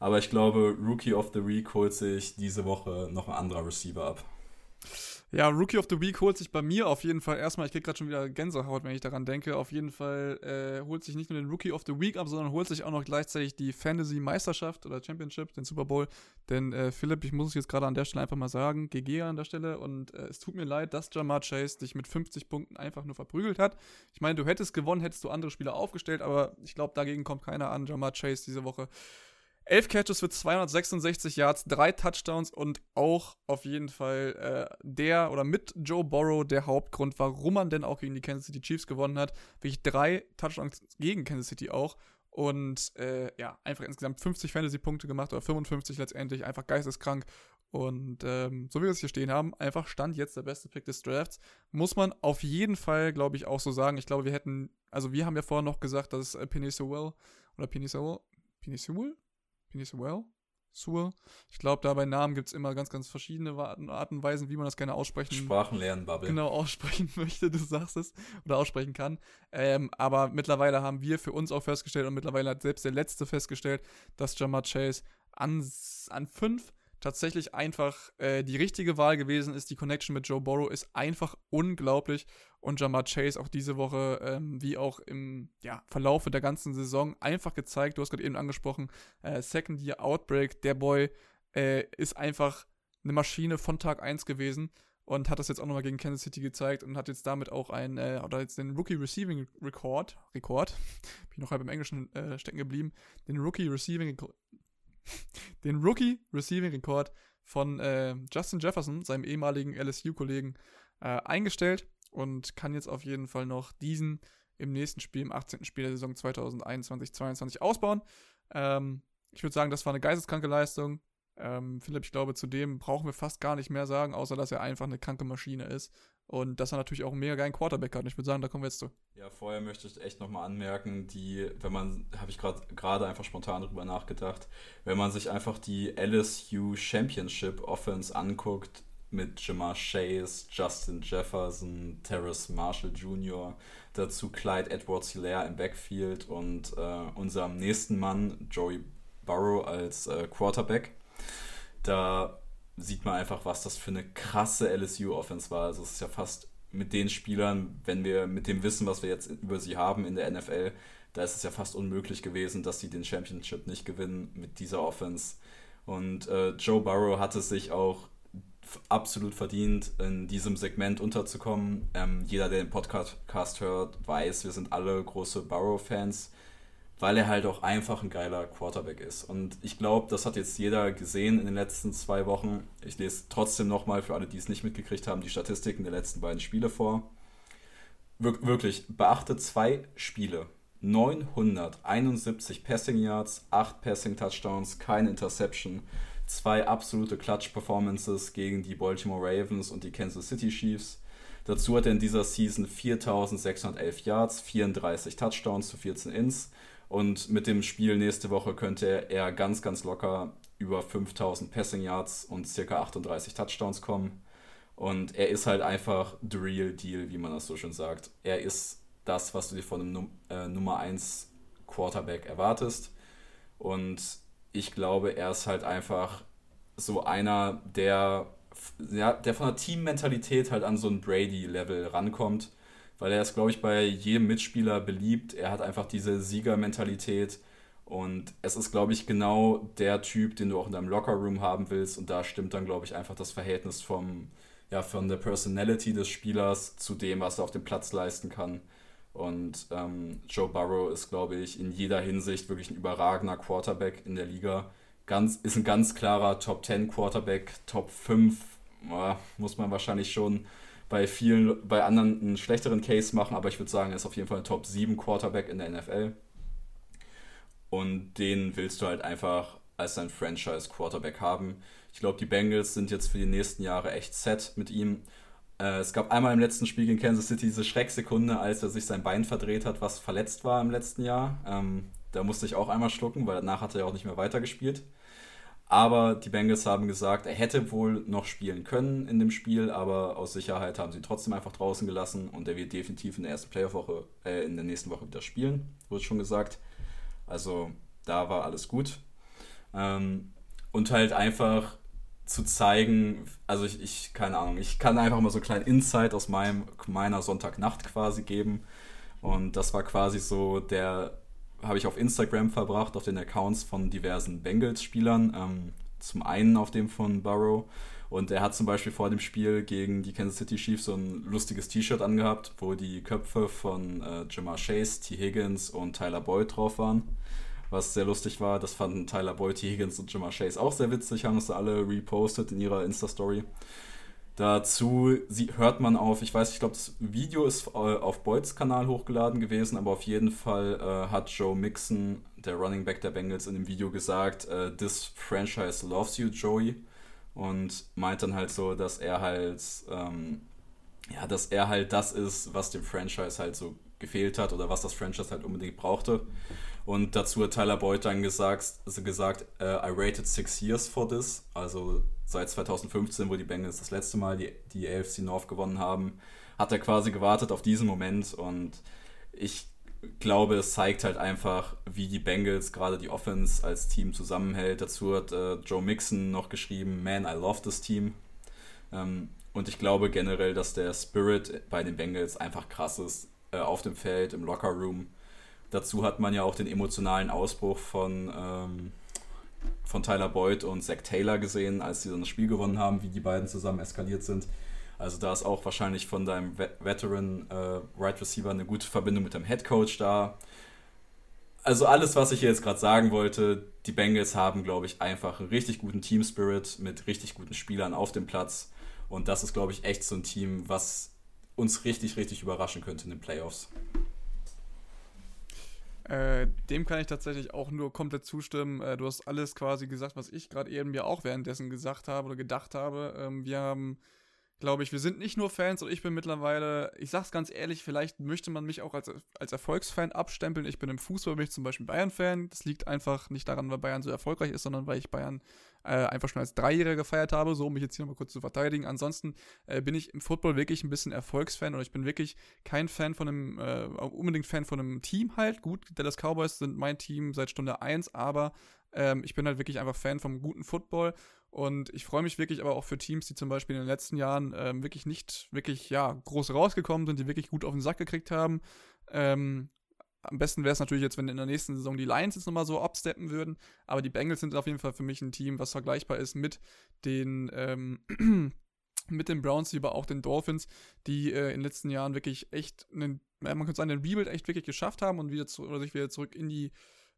Aber ich glaube, Rookie of the Week holt sich diese Woche noch ein anderer Receiver ab. Ja, Rookie of the Week holt sich bei mir auf jeden Fall erstmal, ich krieg gerade schon wieder Gänsehaut, wenn ich daran denke, auf jeden Fall äh, holt sich nicht nur den Rookie of the Week ab, sondern holt sich auch noch gleichzeitig die Fantasy-Meisterschaft oder Championship, den Super Bowl. Denn äh, Philipp, ich muss es jetzt gerade an der Stelle einfach mal sagen, GG an der Stelle und äh, es tut mir leid, dass Jamar Chase dich mit 50 Punkten einfach nur verprügelt hat. Ich meine, du hättest gewonnen, hättest du andere Spieler aufgestellt, aber ich glaube, dagegen kommt keiner an. Jamar Chase diese Woche 11 Catches für 266 Yards, drei Touchdowns und auch auf jeden Fall äh, der oder mit Joe Burrow der Hauptgrund, warum man denn auch gegen die Kansas City Chiefs gewonnen hat. Wirklich drei Touchdowns gegen Kansas City auch. Und äh, ja, einfach insgesamt 50 Fantasy-Punkte gemacht oder 55 letztendlich, einfach geisteskrank. Und ähm, so wie wir es hier stehen haben, einfach stand jetzt der beste Pick des Drafts. Muss man auf jeden Fall, glaube ich, auch so sagen. Ich glaube, wir hätten, also wir haben ja vorher noch gesagt, dass äh, Penny Sewell oder Penny Sewell, Penny Sewell? Sewell? Sewell. Ich glaube, da bei Namen gibt es immer ganz, ganz verschiedene Arten und Weisen, wie man das gerne aussprechen Sprachen lernen, Bubble. Genau, aussprechen möchte, du sagst es, oder aussprechen kann. Ähm, aber mittlerweile haben wir für uns auch festgestellt und mittlerweile hat selbst der Letzte festgestellt, dass Jamar Chase an, an fünf tatsächlich einfach äh, die richtige Wahl gewesen ist. Die Connection mit Joe Burrow ist einfach unglaublich. Und Jamar Chase auch diese Woche, ähm, wie auch im ja, Verlauf der ganzen Saison, einfach gezeigt. Du hast gerade eben angesprochen, äh, Second Year Outbreak. Der Boy äh, ist einfach eine Maschine von Tag 1 gewesen und hat das jetzt auch nochmal gegen Kansas City gezeigt und hat jetzt damit auch ein, äh, oder jetzt den Rookie Receiving Record, Rekord, bin ich noch halb im Englischen äh, stecken geblieben, den Rookie Receiving den Rookie Receiving Rekord von äh, Justin Jefferson, seinem ehemaligen LSU-Kollegen, äh, eingestellt und kann jetzt auf jeden Fall noch diesen im nächsten Spiel, im 18. Spiel der Saison 2021-22 ausbauen. Ähm, ich würde sagen, das war eine geisteskranke Leistung. Ähm, Philipp, ich glaube, zu dem brauchen wir fast gar nicht mehr sagen, außer dass er einfach eine kranke Maschine ist und dass er natürlich auch einen mega geilen Quarterback hat. Ich würde sagen, da kommen wir jetzt zu. Ja, vorher möchte ich echt nochmal anmerken, die, wenn man, habe ich gerade einfach spontan drüber nachgedacht, wenn man sich einfach die LSU Championship Offense anguckt, mit Jamar Chase, Justin Jefferson, Terrace Marshall Jr., dazu Clyde Edwards Hilaire im Backfield und äh, unserem nächsten Mann, Joey Burrow, als äh, Quarterback. Da sieht man einfach, was das für eine krasse LSU-Offense war. Also es ist ja fast mit den Spielern, wenn wir mit dem Wissen, was wir jetzt über sie haben in der NFL, da ist es ja fast unmöglich gewesen, dass sie den Championship nicht gewinnen mit dieser Offense. Und äh, Joe Burrow hat es sich auch absolut verdient, in diesem Segment unterzukommen. Ähm, jeder, der den Podcast hört, weiß, wir sind alle große Burrow-Fans, weil er halt auch einfach ein geiler Quarterback ist. Und ich glaube, das hat jetzt jeder gesehen in den letzten zwei Wochen. Ich lese trotzdem nochmal für alle, die es nicht mitgekriegt haben, die Statistiken der letzten beiden Spiele vor. Wir wirklich, beachte zwei Spiele. 971 Passing Yards, 8 Passing Touchdowns, keine Interception zwei absolute Clutch-Performances gegen die Baltimore Ravens und die Kansas City Chiefs. Dazu hat er in dieser Season 4611 Yards, 34 Touchdowns zu 14 Ins. Und mit dem Spiel nächste Woche könnte er ganz, ganz locker über 5000 Passing Yards und ca. 38 Touchdowns kommen. Und er ist halt einfach the real deal, wie man das so schön sagt. Er ist das, was du dir von einem Num äh, Nummer 1 Quarterback erwartest. Und ich glaube, er ist halt einfach so einer, der, ja, der von der Teammentalität halt an so ein Brady-Level rankommt. Weil er ist, glaube ich, bei jedem Mitspieler beliebt. Er hat einfach diese Siegermentalität. Und es ist, glaube ich, genau der Typ, den du auch in deinem Lockerroom haben willst. Und da stimmt dann, glaube ich, einfach das Verhältnis vom, ja, von der Personality des Spielers zu dem, was er auf dem Platz leisten kann. Und ähm, Joe Burrow ist, glaube ich, in jeder Hinsicht wirklich ein überragender Quarterback in der Liga. Ganz, ist ein ganz klarer Top 10 Quarterback, Top 5 äh, muss man wahrscheinlich schon bei vielen, bei anderen einen schlechteren Case machen, aber ich würde sagen, er ist auf jeden Fall ein Top 7 Quarterback in der NFL. Und den willst du halt einfach als dein Franchise Quarterback haben. Ich glaube, die Bengals sind jetzt für die nächsten Jahre echt set mit ihm. Äh, es gab einmal im letzten Spiel gegen Kansas City diese Schrecksekunde, als er sich sein Bein verdreht hat, was verletzt war im letzten Jahr. Ähm, da musste ich auch einmal schlucken, weil danach hat er ja auch nicht mehr weitergespielt. Aber die Bengals haben gesagt, er hätte wohl noch spielen können in dem Spiel, aber aus Sicherheit haben sie ihn trotzdem einfach draußen gelassen und er wird definitiv in der ersten Playoff-Woche, äh, in der nächsten Woche wieder spielen, wurde schon gesagt. Also da war alles gut. Ähm, und halt einfach zu zeigen, also ich, ich, keine Ahnung, ich kann einfach mal so einen kleinen Insight aus meinem, meiner Sonntagnacht quasi geben. Und das war quasi so der, habe ich auf Instagram verbracht, auf den Accounts von diversen Bengals-Spielern. Ähm, zum einen auf dem von Burrow. Und er hat zum Beispiel vor dem Spiel gegen die Kansas City Chiefs so ein lustiges T-Shirt angehabt, wo die Köpfe von äh, Jamar Chase, T. Higgins und Tyler Boyd drauf waren was sehr lustig war. Das fanden Tyler Boyd, Higgins und Jamar Chase auch sehr witzig, haben es alle repostet in ihrer Insta-Story. Dazu hört man auf, ich weiß, ich glaube, das Video ist äh, auf Boyds Kanal hochgeladen gewesen, aber auf jeden Fall äh, hat Joe Mixon, der Running Back der Bengals, in dem Video gesagt, äh, This franchise loves you, Joey. Und meint dann halt so, dass er halt, ähm, ja, dass er halt das ist, was dem Franchise halt so gefehlt hat oder was das Franchise halt unbedingt brauchte. Und dazu hat Tyler Boyd dann gesagt, also gesagt uh, I rated six years for this. Also seit 2015, wo die Bengals das letzte Mal die, die AFC North gewonnen haben, hat er quasi gewartet auf diesen Moment. Und ich glaube, es zeigt halt einfach, wie die Bengals gerade die Offense als Team zusammenhält. Dazu hat äh, Joe Mixon noch geschrieben, Man, I love this team. Ähm, und ich glaube generell, dass der Spirit bei den Bengals einfach krass ist. Äh, auf dem Feld, im Locker Room. Dazu hat man ja auch den emotionalen Ausbruch von, ähm, von Tyler Boyd und Zach Taylor gesehen, als sie dann das Spiel gewonnen haben, wie die beiden zusammen eskaliert sind. Also da ist auch wahrscheinlich von deinem Veteran äh, Right Receiver eine gute Verbindung mit dem Head Coach da. Also alles, was ich hier jetzt gerade sagen wollte, die Bengals haben, glaube ich, einfach einen richtig guten Team Spirit mit richtig guten Spielern auf dem Platz. Und das ist, glaube ich, echt so ein Team, was uns richtig, richtig überraschen könnte in den Playoffs. Äh, dem kann ich tatsächlich auch nur komplett zustimmen. Äh, du hast alles quasi gesagt, was ich gerade eben mir auch währenddessen gesagt habe oder gedacht habe. Ähm, wir haben glaube ich, wir sind nicht nur Fans und ich bin mittlerweile, ich sag's ganz ehrlich, vielleicht möchte man mich auch als, als Erfolgsfan abstempeln. Ich bin im Fußball, bin ich zum Beispiel Bayern-Fan. Das liegt einfach nicht daran, weil Bayern so erfolgreich ist, sondern weil ich Bayern äh, einfach schon als Dreijähriger gefeiert habe, so um mich jetzt hier nochmal kurz zu verteidigen. Ansonsten äh, bin ich im Football wirklich ein bisschen Erfolgsfan und ich bin wirklich kein Fan von einem, äh, unbedingt Fan von einem Team halt. Gut, Dallas Cowboys sind mein Team seit Stunde 1, aber ähm, ich bin halt wirklich einfach Fan vom guten Football und ich freue mich wirklich aber auch für Teams, die zum Beispiel in den letzten Jahren ähm, wirklich nicht wirklich, ja, groß rausgekommen sind, die wirklich gut auf den Sack gekriegt haben. Ähm, am besten wäre es natürlich jetzt, wenn in der nächsten Saison die Lions jetzt nochmal so absteppen würden. Aber die Bengals sind auf jeden Fall für mich ein Team, was vergleichbar ist mit den, ähm, mit den Browns, aber auch den Dolphins, die äh, in den letzten Jahren wirklich echt einen, man könnte sagen, den Rebuild echt wirklich geschafft haben und wieder zu, oder sich wieder zurück in die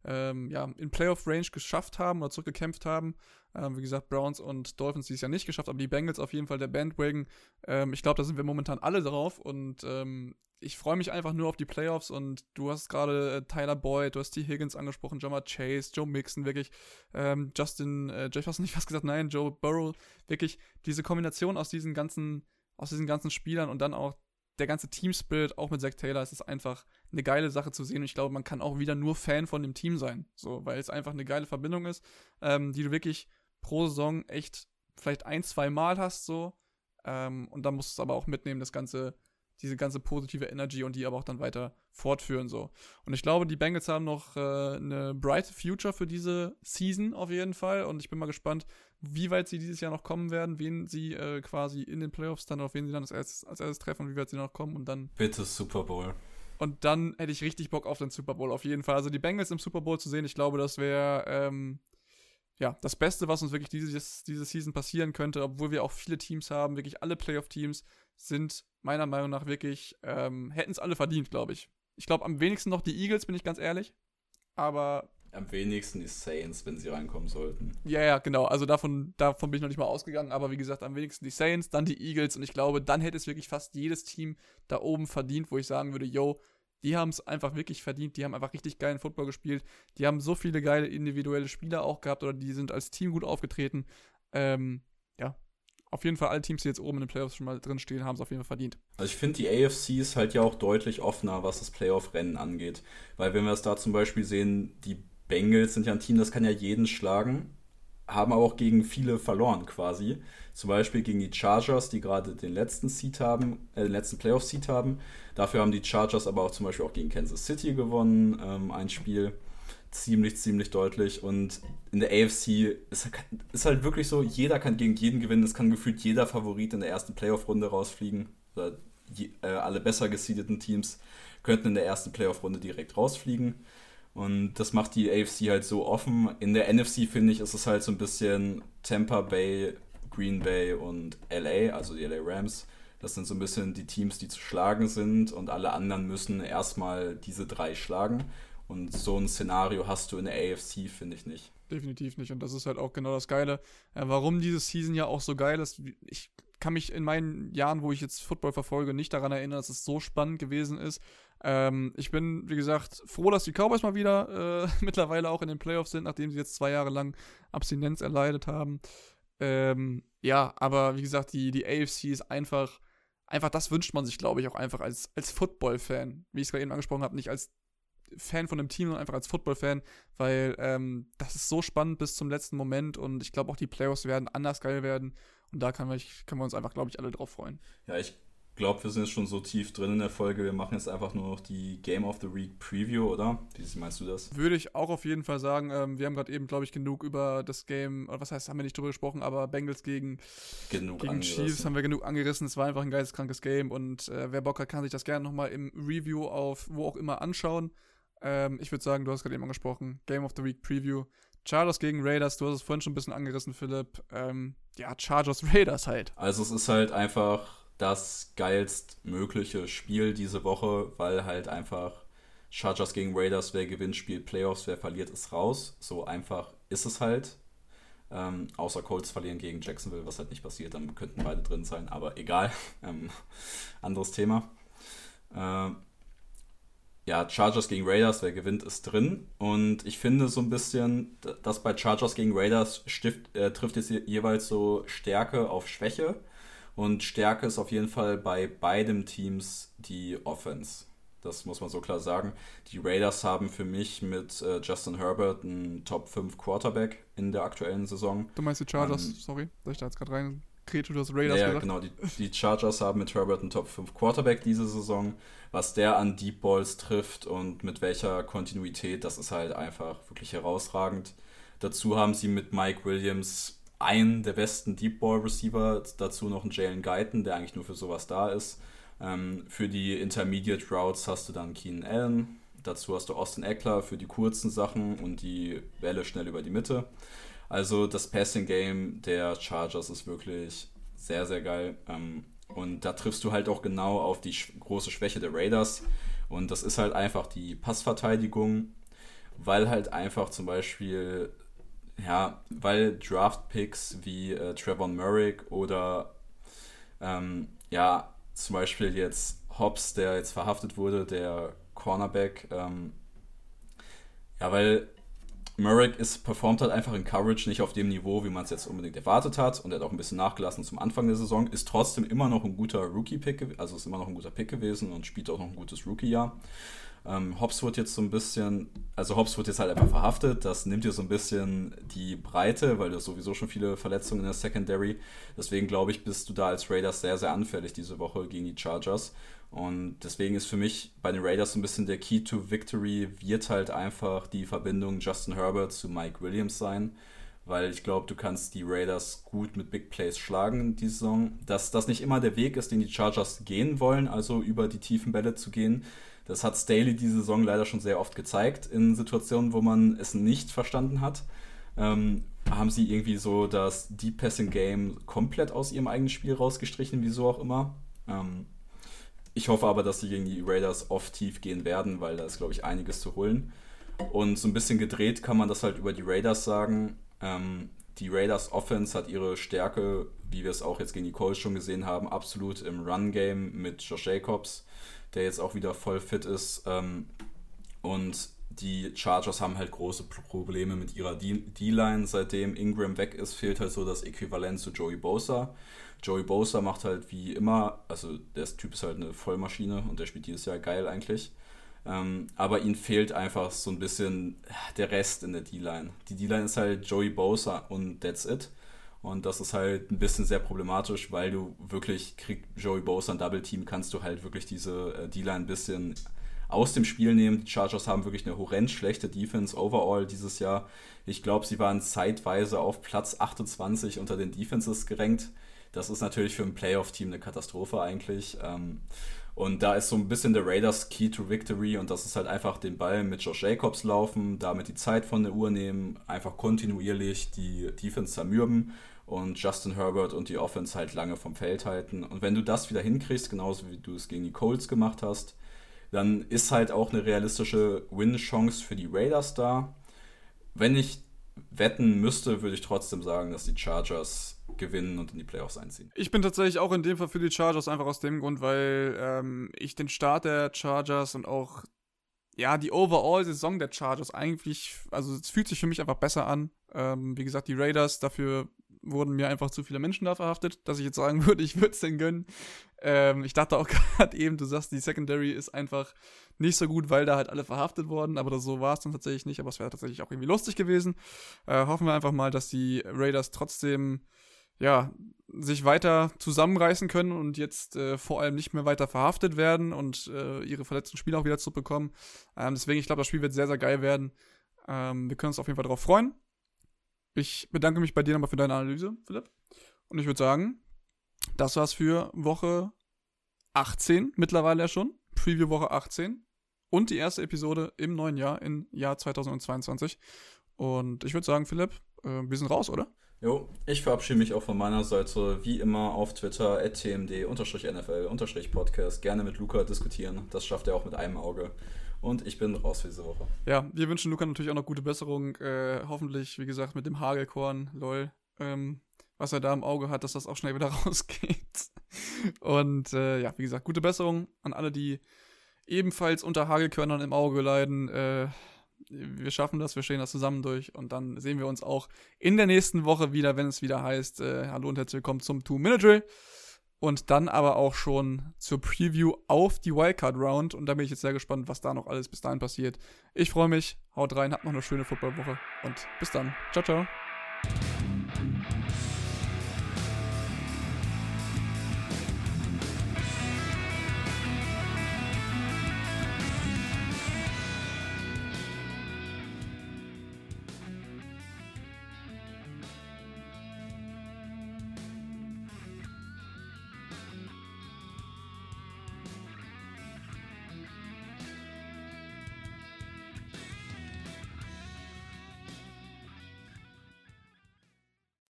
ähm, ja, in Playoff-Range geschafft haben oder zurückgekämpft haben. Ähm, wie gesagt, Browns und Dolphins dieses Jahr nicht geschafft, aber die Bengals auf jeden Fall der Bandwagon. Ähm, ich glaube, da sind wir momentan alle drauf und ähm, ich freue mich einfach nur auf die Playoffs und du hast gerade äh, Tyler Boyd, du hast T. Higgins angesprochen, Jamar Chase, Joe Mixon, wirklich, ähm, Justin, äh, Jeff hast du nicht was gesagt, nein, Joe Burrow, wirklich diese Kombination aus diesen ganzen, aus diesen ganzen Spielern und dann auch der ganze Team-Spirit, auch mit Zach Taylor, ist es einfach eine geile Sache zu sehen. Und ich glaube, man kann auch wieder nur Fan von dem Team sein. So, weil es einfach eine geile Verbindung ist, ähm, die du wirklich pro Saison echt vielleicht ein, zwei Mal hast, so. Ähm, und dann musst du es aber auch mitnehmen, das ganze, diese ganze positive Energy und die aber auch dann weiter fortführen, so. Und ich glaube, die Bengals haben noch äh, eine bright Future für diese Season auf jeden Fall. Und ich bin mal gespannt, wie weit sie dieses Jahr noch kommen werden, wen sie äh, quasi in den Playoffs dann, auf wen sie dann als erstes, als erstes treffen und wie weit sie noch kommen und dann. Bitte Super Bowl. Und dann hätte ich richtig Bock auf den Super Bowl, auf jeden Fall. Also die Bengals im Super Bowl zu sehen, ich glaube, das wäre ähm, ja, das Beste, was uns wirklich dieses, diese Season passieren könnte, obwohl wir auch viele Teams haben, wirklich alle Playoff-Teams sind meiner Meinung nach wirklich, ähm, hätten es alle verdient, glaube ich. Ich glaube am wenigsten noch die Eagles, bin ich ganz ehrlich. Aber. Am wenigsten die Saints, wenn sie reinkommen sollten. Ja, ja, genau. Also davon, davon bin ich noch nicht mal ausgegangen. Aber wie gesagt, am wenigsten die Saints, dann die Eagles. Und ich glaube, dann hätte es wirklich fast jedes Team da oben verdient, wo ich sagen würde, yo, die haben es einfach wirklich verdient. Die haben einfach richtig geilen Football gespielt. Die haben so viele geile individuelle Spieler auch gehabt oder die sind als Team gut aufgetreten. Ähm, ja, auf jeden Fall alle Teams, die jetzt oben in den Playoffs schon mal drin stehen, haben es auf jeden Fall verdient. Also ich finde, die AFC ist halt ja auch deutlich offener, was das Playoff-Rennen angeht. Weil wenn wir es da zum Beispiel sehen, die Bengals sind ja ein Team, das kann ja jeden schlagen haben aber auch gegen viele verloren quasi. Zum Beispiel gegen die Chargers, die gerade den letzten Seed haben, äh, den letzten Playoff-Seed haben. Dafür haben die Chargers aber auch zum Beispiel auch gegen Kansas City gewonnen, ähm, ein Spiel ziemlich, ziemlich deutlich. Und in der AFC ist, ist, halt wirklich so, jeder kann gegen jeden gewinnen. Es kann gefühlt jeder Favorit in der ersten Playoff-Runde rausfliegen. Oder je, äh, alle besser gesiedeten Teams könnten in der ersten Playoff-Runde direkt rausfliegen. Und das macht die AFC halt so offen. In der NFC, finde ich, ist es halt so ein bisschen Tampa Bay, Green Bay und LA, also die LA Rams. Das sind so ein bisschen die Teams, die zu schlagen sind und alle anderen müssen erstmal diese drei schlagen. Und so ein Szenario hast du in der AFC, finde ich nicht. Definitiv nicht. Und das ist halt auch genau das Geile. Äh, warum diese Season ja auch so geil ist. Ich kann mich in meinen Jahren, wo ich jetzt Football verfolge, nicht daran erinnern, dass es so spannend gewesen ist. Ähm, ich bin, wie gesagt, froh, dass die Cowboys mal wieder äh, mittlerweile auch in den Playoffs sind, nachdem sie jetzt zwei Jahre lang Abstinenz erleidet haben. Ähm, ja, aber wie gesagt, die, die AFC ist einfach, einfach das wünscht man sich, glaube ich, auch einfach als, als Football-Fan. Wie ich es gerade eben angesprochen habe, nicht als Fan von einem Team, sondern einfach als Football-Fan, weil ähm, das ist so spannend bis zum letzten Moment und ich glaube auch die Playoffs werden anders geil werden und da kann, ich, können wir uns einfach, glaube ich, alle drauf freuen. Ja, ich glaube, wir sind jetzt schon so tief drin in der Folge. Wir machen jetzt einfach nur noch die Game of the Week Preview, oder? Wie meinst du das? Würde ich auch auf jeden Fall sagen. Ähm, wir haben gerade eben, glaube ich, genug über das Game, oder was heißt, haben wir nicht drüber gesprochen, aber Bengals gegen, genug gegen Chiefs haben wir genug angerissen. Es war einfach ein geisteskrankes Game und äh, wer Bock hat, kann sich das gerne nochmal im Review auf wo auch immer anschauen. Ähm, ich würde sagen, du hast gerade eben angesprochen, Game of the Week Preview. Chargers gegen Raiders, du hast es vorhin schon ein bisschen angerissen, Philipp. Ähm, ja, Chargers Raiders halt. Also es ist halt einfach das geilstmögliche Spiel diese Woche, weil halt einfach Chargers gegen Raiders, wer gewinnt, spielt Playoffs, wer verliert, ist raus. So einfach ist es halt. Ähm, außer Colts verlieren gegen Jacksonville, was halt nicht passiert, dann könnten beide drin sein, aber egal. Ähm, anderes Thema. Ähm, ja, Chargers gegen Raiders, wer gewinnt, ist drin. Und ich finde so ein bisschen, dass bei Chargers gegen Raiders stift, äh, trifft es jeweils so Stärke auf Schwäche. Und Stärke ist auf jeden Fall bei beiden Teams die Offense. Das muss man so klar sagen. Die Raiders haben für mich mit äh, Justin Herbert einen Top 5 Quarterback in der aktuellen Saison. Du meinst die Chargers, ähm, sorry, dass ich da jetzt gerade rein du hast Raiders Ja, genau. Die, die, Chargers haben mit Herbert einen Top 5 Quarterback diese Saison. Was der an Deep Balls trifft und mit welcher Kontinuität, das ist halt einfach wirklich herausragend. Dazu haben sie mit Mike Williams einen der besten Deep Ball Receiver, dazu noch einen Jalen Guyton, der eigentlich nur für sowas da ist. Ähm, für die Intermediate Routes hast du dann Keenan Allen. Dazu hast du Austin Eckler für die kurzen Sachen und die Welle schnell über die Mitte. Also das Passing Game der Chargers ist wirklich sehr, sehr geil. Ähm, und da triffst du halt auch genau auf die große Schwäche der Raiders. Und das ist halt einfach die Passverteidigung, weil halt einfach zum Beispiel, ja, weil Draft-Picks wie äh, Trevor Murray oder ähm, ja, zum Beispiel jetzt Hobbs, der jetzt verhaftet wurde, der Cornerback. Ähm, ja, weil Murray ist, performt halt einfach in Coverage nicht auf dem Niveau, wie man es jetzt unbedingt erwartet hat. Und er hat auch ein bisschen nachgelassen zum Anfang der Saison. Ist trotzdem immer noch ein guter Rookie-Pick, also ist immer noch ein guter Pick gewesen und spielt auch noch ein gutes Rookie-Jahr. Ähm, Hobbs wird jetzt so ein bisschen, also Hobbs wird jetzt halt einfach verhaftet. Das nimmt dir so ein bisschen die Breite, weil du sowieso schon viele Verletzungen in der Secondary. Deswegen glaube ich, bist du da als Raiders sehr, sehr anfällig diese Woche gegen die Chargers. Und deswegen ist für mich bei den Raiders so ein bisschen der Key to Victory wird halt einfach die Verbindung Justin Herbert zu Mike Williams sein weil ich glaube, du kannst die Raiders gut mit Big Plays schlagen in dieser Saison. Dass das nicht immer der Weg ist, den die Chargers gehen wollen, also über die tiefen Bälle zu gehen, das hat Staley diese Saison leider schon sehr oft gezeigt, in Situationen, wo man es nicht verstanden hat. Ähm, haben sie irgendwie so das Deep Passing Game komplett aus ihrem eigenen Spiel rausgestrichen, wieso auch immer. Ähm, ich hoffe aber, dass sie gegen die Raiders oft tief gehen werden, weil da ist, glaube ich, einiges zu holen. Und so ein bisschen gedreht kann man das halt über die Raiders sagen. Ähm, die Raiders Offense hat ihre Stärke, wie wir es auch jetzt gegen die Colts schon gesehen haben, absolut im Run-Game mit Josh Jacobs der jetzt auch wieder voll fit ist. Ähm, und die Chargers haben halt große Probleme mit ihrer D-Line. Seitdem Ingram weg ist, fehlt halt so das Äquivalent zu Joey Bosa. Joey Bosa macht halt wie immer, also der Typ ist halt eine Vollmaschine und der spielt dieses Jahr geil eigentlich. Ähm, aber ihnen fehlt einfach so ein bisschen der Rest in der D-Line. Die D-Line ist halt Joey Bosa und that's it. Und das ist halt ein bisschen sehr problematisch, weil du wirklich, kriegt Joey Bosa ein Double Team, kannst du halt wirklich diese äh, D-Line ein bisschen aus dem Spiel nehmen. Die Chargers haben wirklich eine horrend schlechte Defense overall dieses Jahr. Ich glaube, sie waren zeitweise auf Platz 28 unter den Defenses gerankt. Das ist natürlich für ein Playoff-Team eine Katastrophe eigentlich. Ähm, und da ist so ein bisschen der Raiders Key to Victory und das ist halt einfach den Ball mit Josh Jacobs laufen, damit die Zeit von der Uhr nehmen, einfach kontinuierlich die Defense zermürben und Justin Herbert und die Offense halt lange vom Feld halten. Und wenn du das wieder hinkriegst, genauso wie du es gegen die Colts gemacht hast, dann ist halt auch eine realistische Win-Chance für die Raiders da. Wenn ich wetten müsste, würde ich trotzdem sagen, dass die Chargers gewinnen und in die Playoffs einziehen. Ich bin tatsächlich auch in dem Fall für die Chargers, einfach aus dem Grund, weil ähm, ich den Start der Chargers und auch ja, die Overall-Saison der Chargers eigentlich, also es fühlt sich für mich einfach besser an. Ähm, wie gesagt, die Raiders, dafür wurden mir einfach zu viele Menschen da verhaftet, dass ich jetzt sagen würde, ich würde es denen gönnen. Ähm, ich dachte auch gerade eben, du sagst, die Secondary ist einfach nicht so gut, weil da halt alle verhaftet wurden, aber so war es dann tatsächlich nicht, aber es wäre tatsächlich auch irgendwie lustig gewesen. Äh, hoffen wir einfach mal, dass die Raiders trotzdem, ja, sich weiter zusammenreißen können und jetzt äh, vor allem nicht mehr weiter verhaftet werden und äh, ihre verletzten Spieler auch wieder zurückbekommen. Ähm, deswegen, ich glaube, das Spiel wird sehr, sehr geil werden. Ähm, wir können uns auf jeden Fall darauf freuen. Ich bedanke mich bei dir nochmal für deine Analyse, Philipp. Und ich würde sagen, das war's für Woche 18 mittlerweile schon. Preview Woche 18. Und die erste Episode im neuen Jahr, im Jahr 2022. Und ich würde sagen, Philipp, äh, wir sind raus, oder? Jo, ich verabschiede mich auch von meiner Seite, wie immer auf Twitter, tmd-nfl-podcast. Gerne mit Luca diskutieren. Das schafft er auch mit einem Auge. Und ich bin raus für diese Woche. Ja, wir wünschen Luca natürlich auch noch gute Besserung. Äh, hoffentlich, wie gesagt, mit dem Hagelkorn, lol. Ähm, was er da im Auge hat, dass das auch schnell wieder rausgeht. Und äh, ja, wie gesagt, gute Besserung an alle, die ebenfalls unter Hagelkörnern im Auge leiden. Äh, wir schaffen das, wir stehen das zusammen durch und dann sehen wir uns auch in der nächsten Woche wieder, wenn es wieder heißt, äh, hallo und herzlich willkommen zum Two-Minute-Drill. Und dann aber auch schon zur Preview auf die Wildcard Round. Und da bin ich jetzt sehr gespannt, was da noch alles bis dahin passiert. Ich freue mich, haut rein, habt noch eine schöne Footballwoche und bis dann. Ciao, ciao.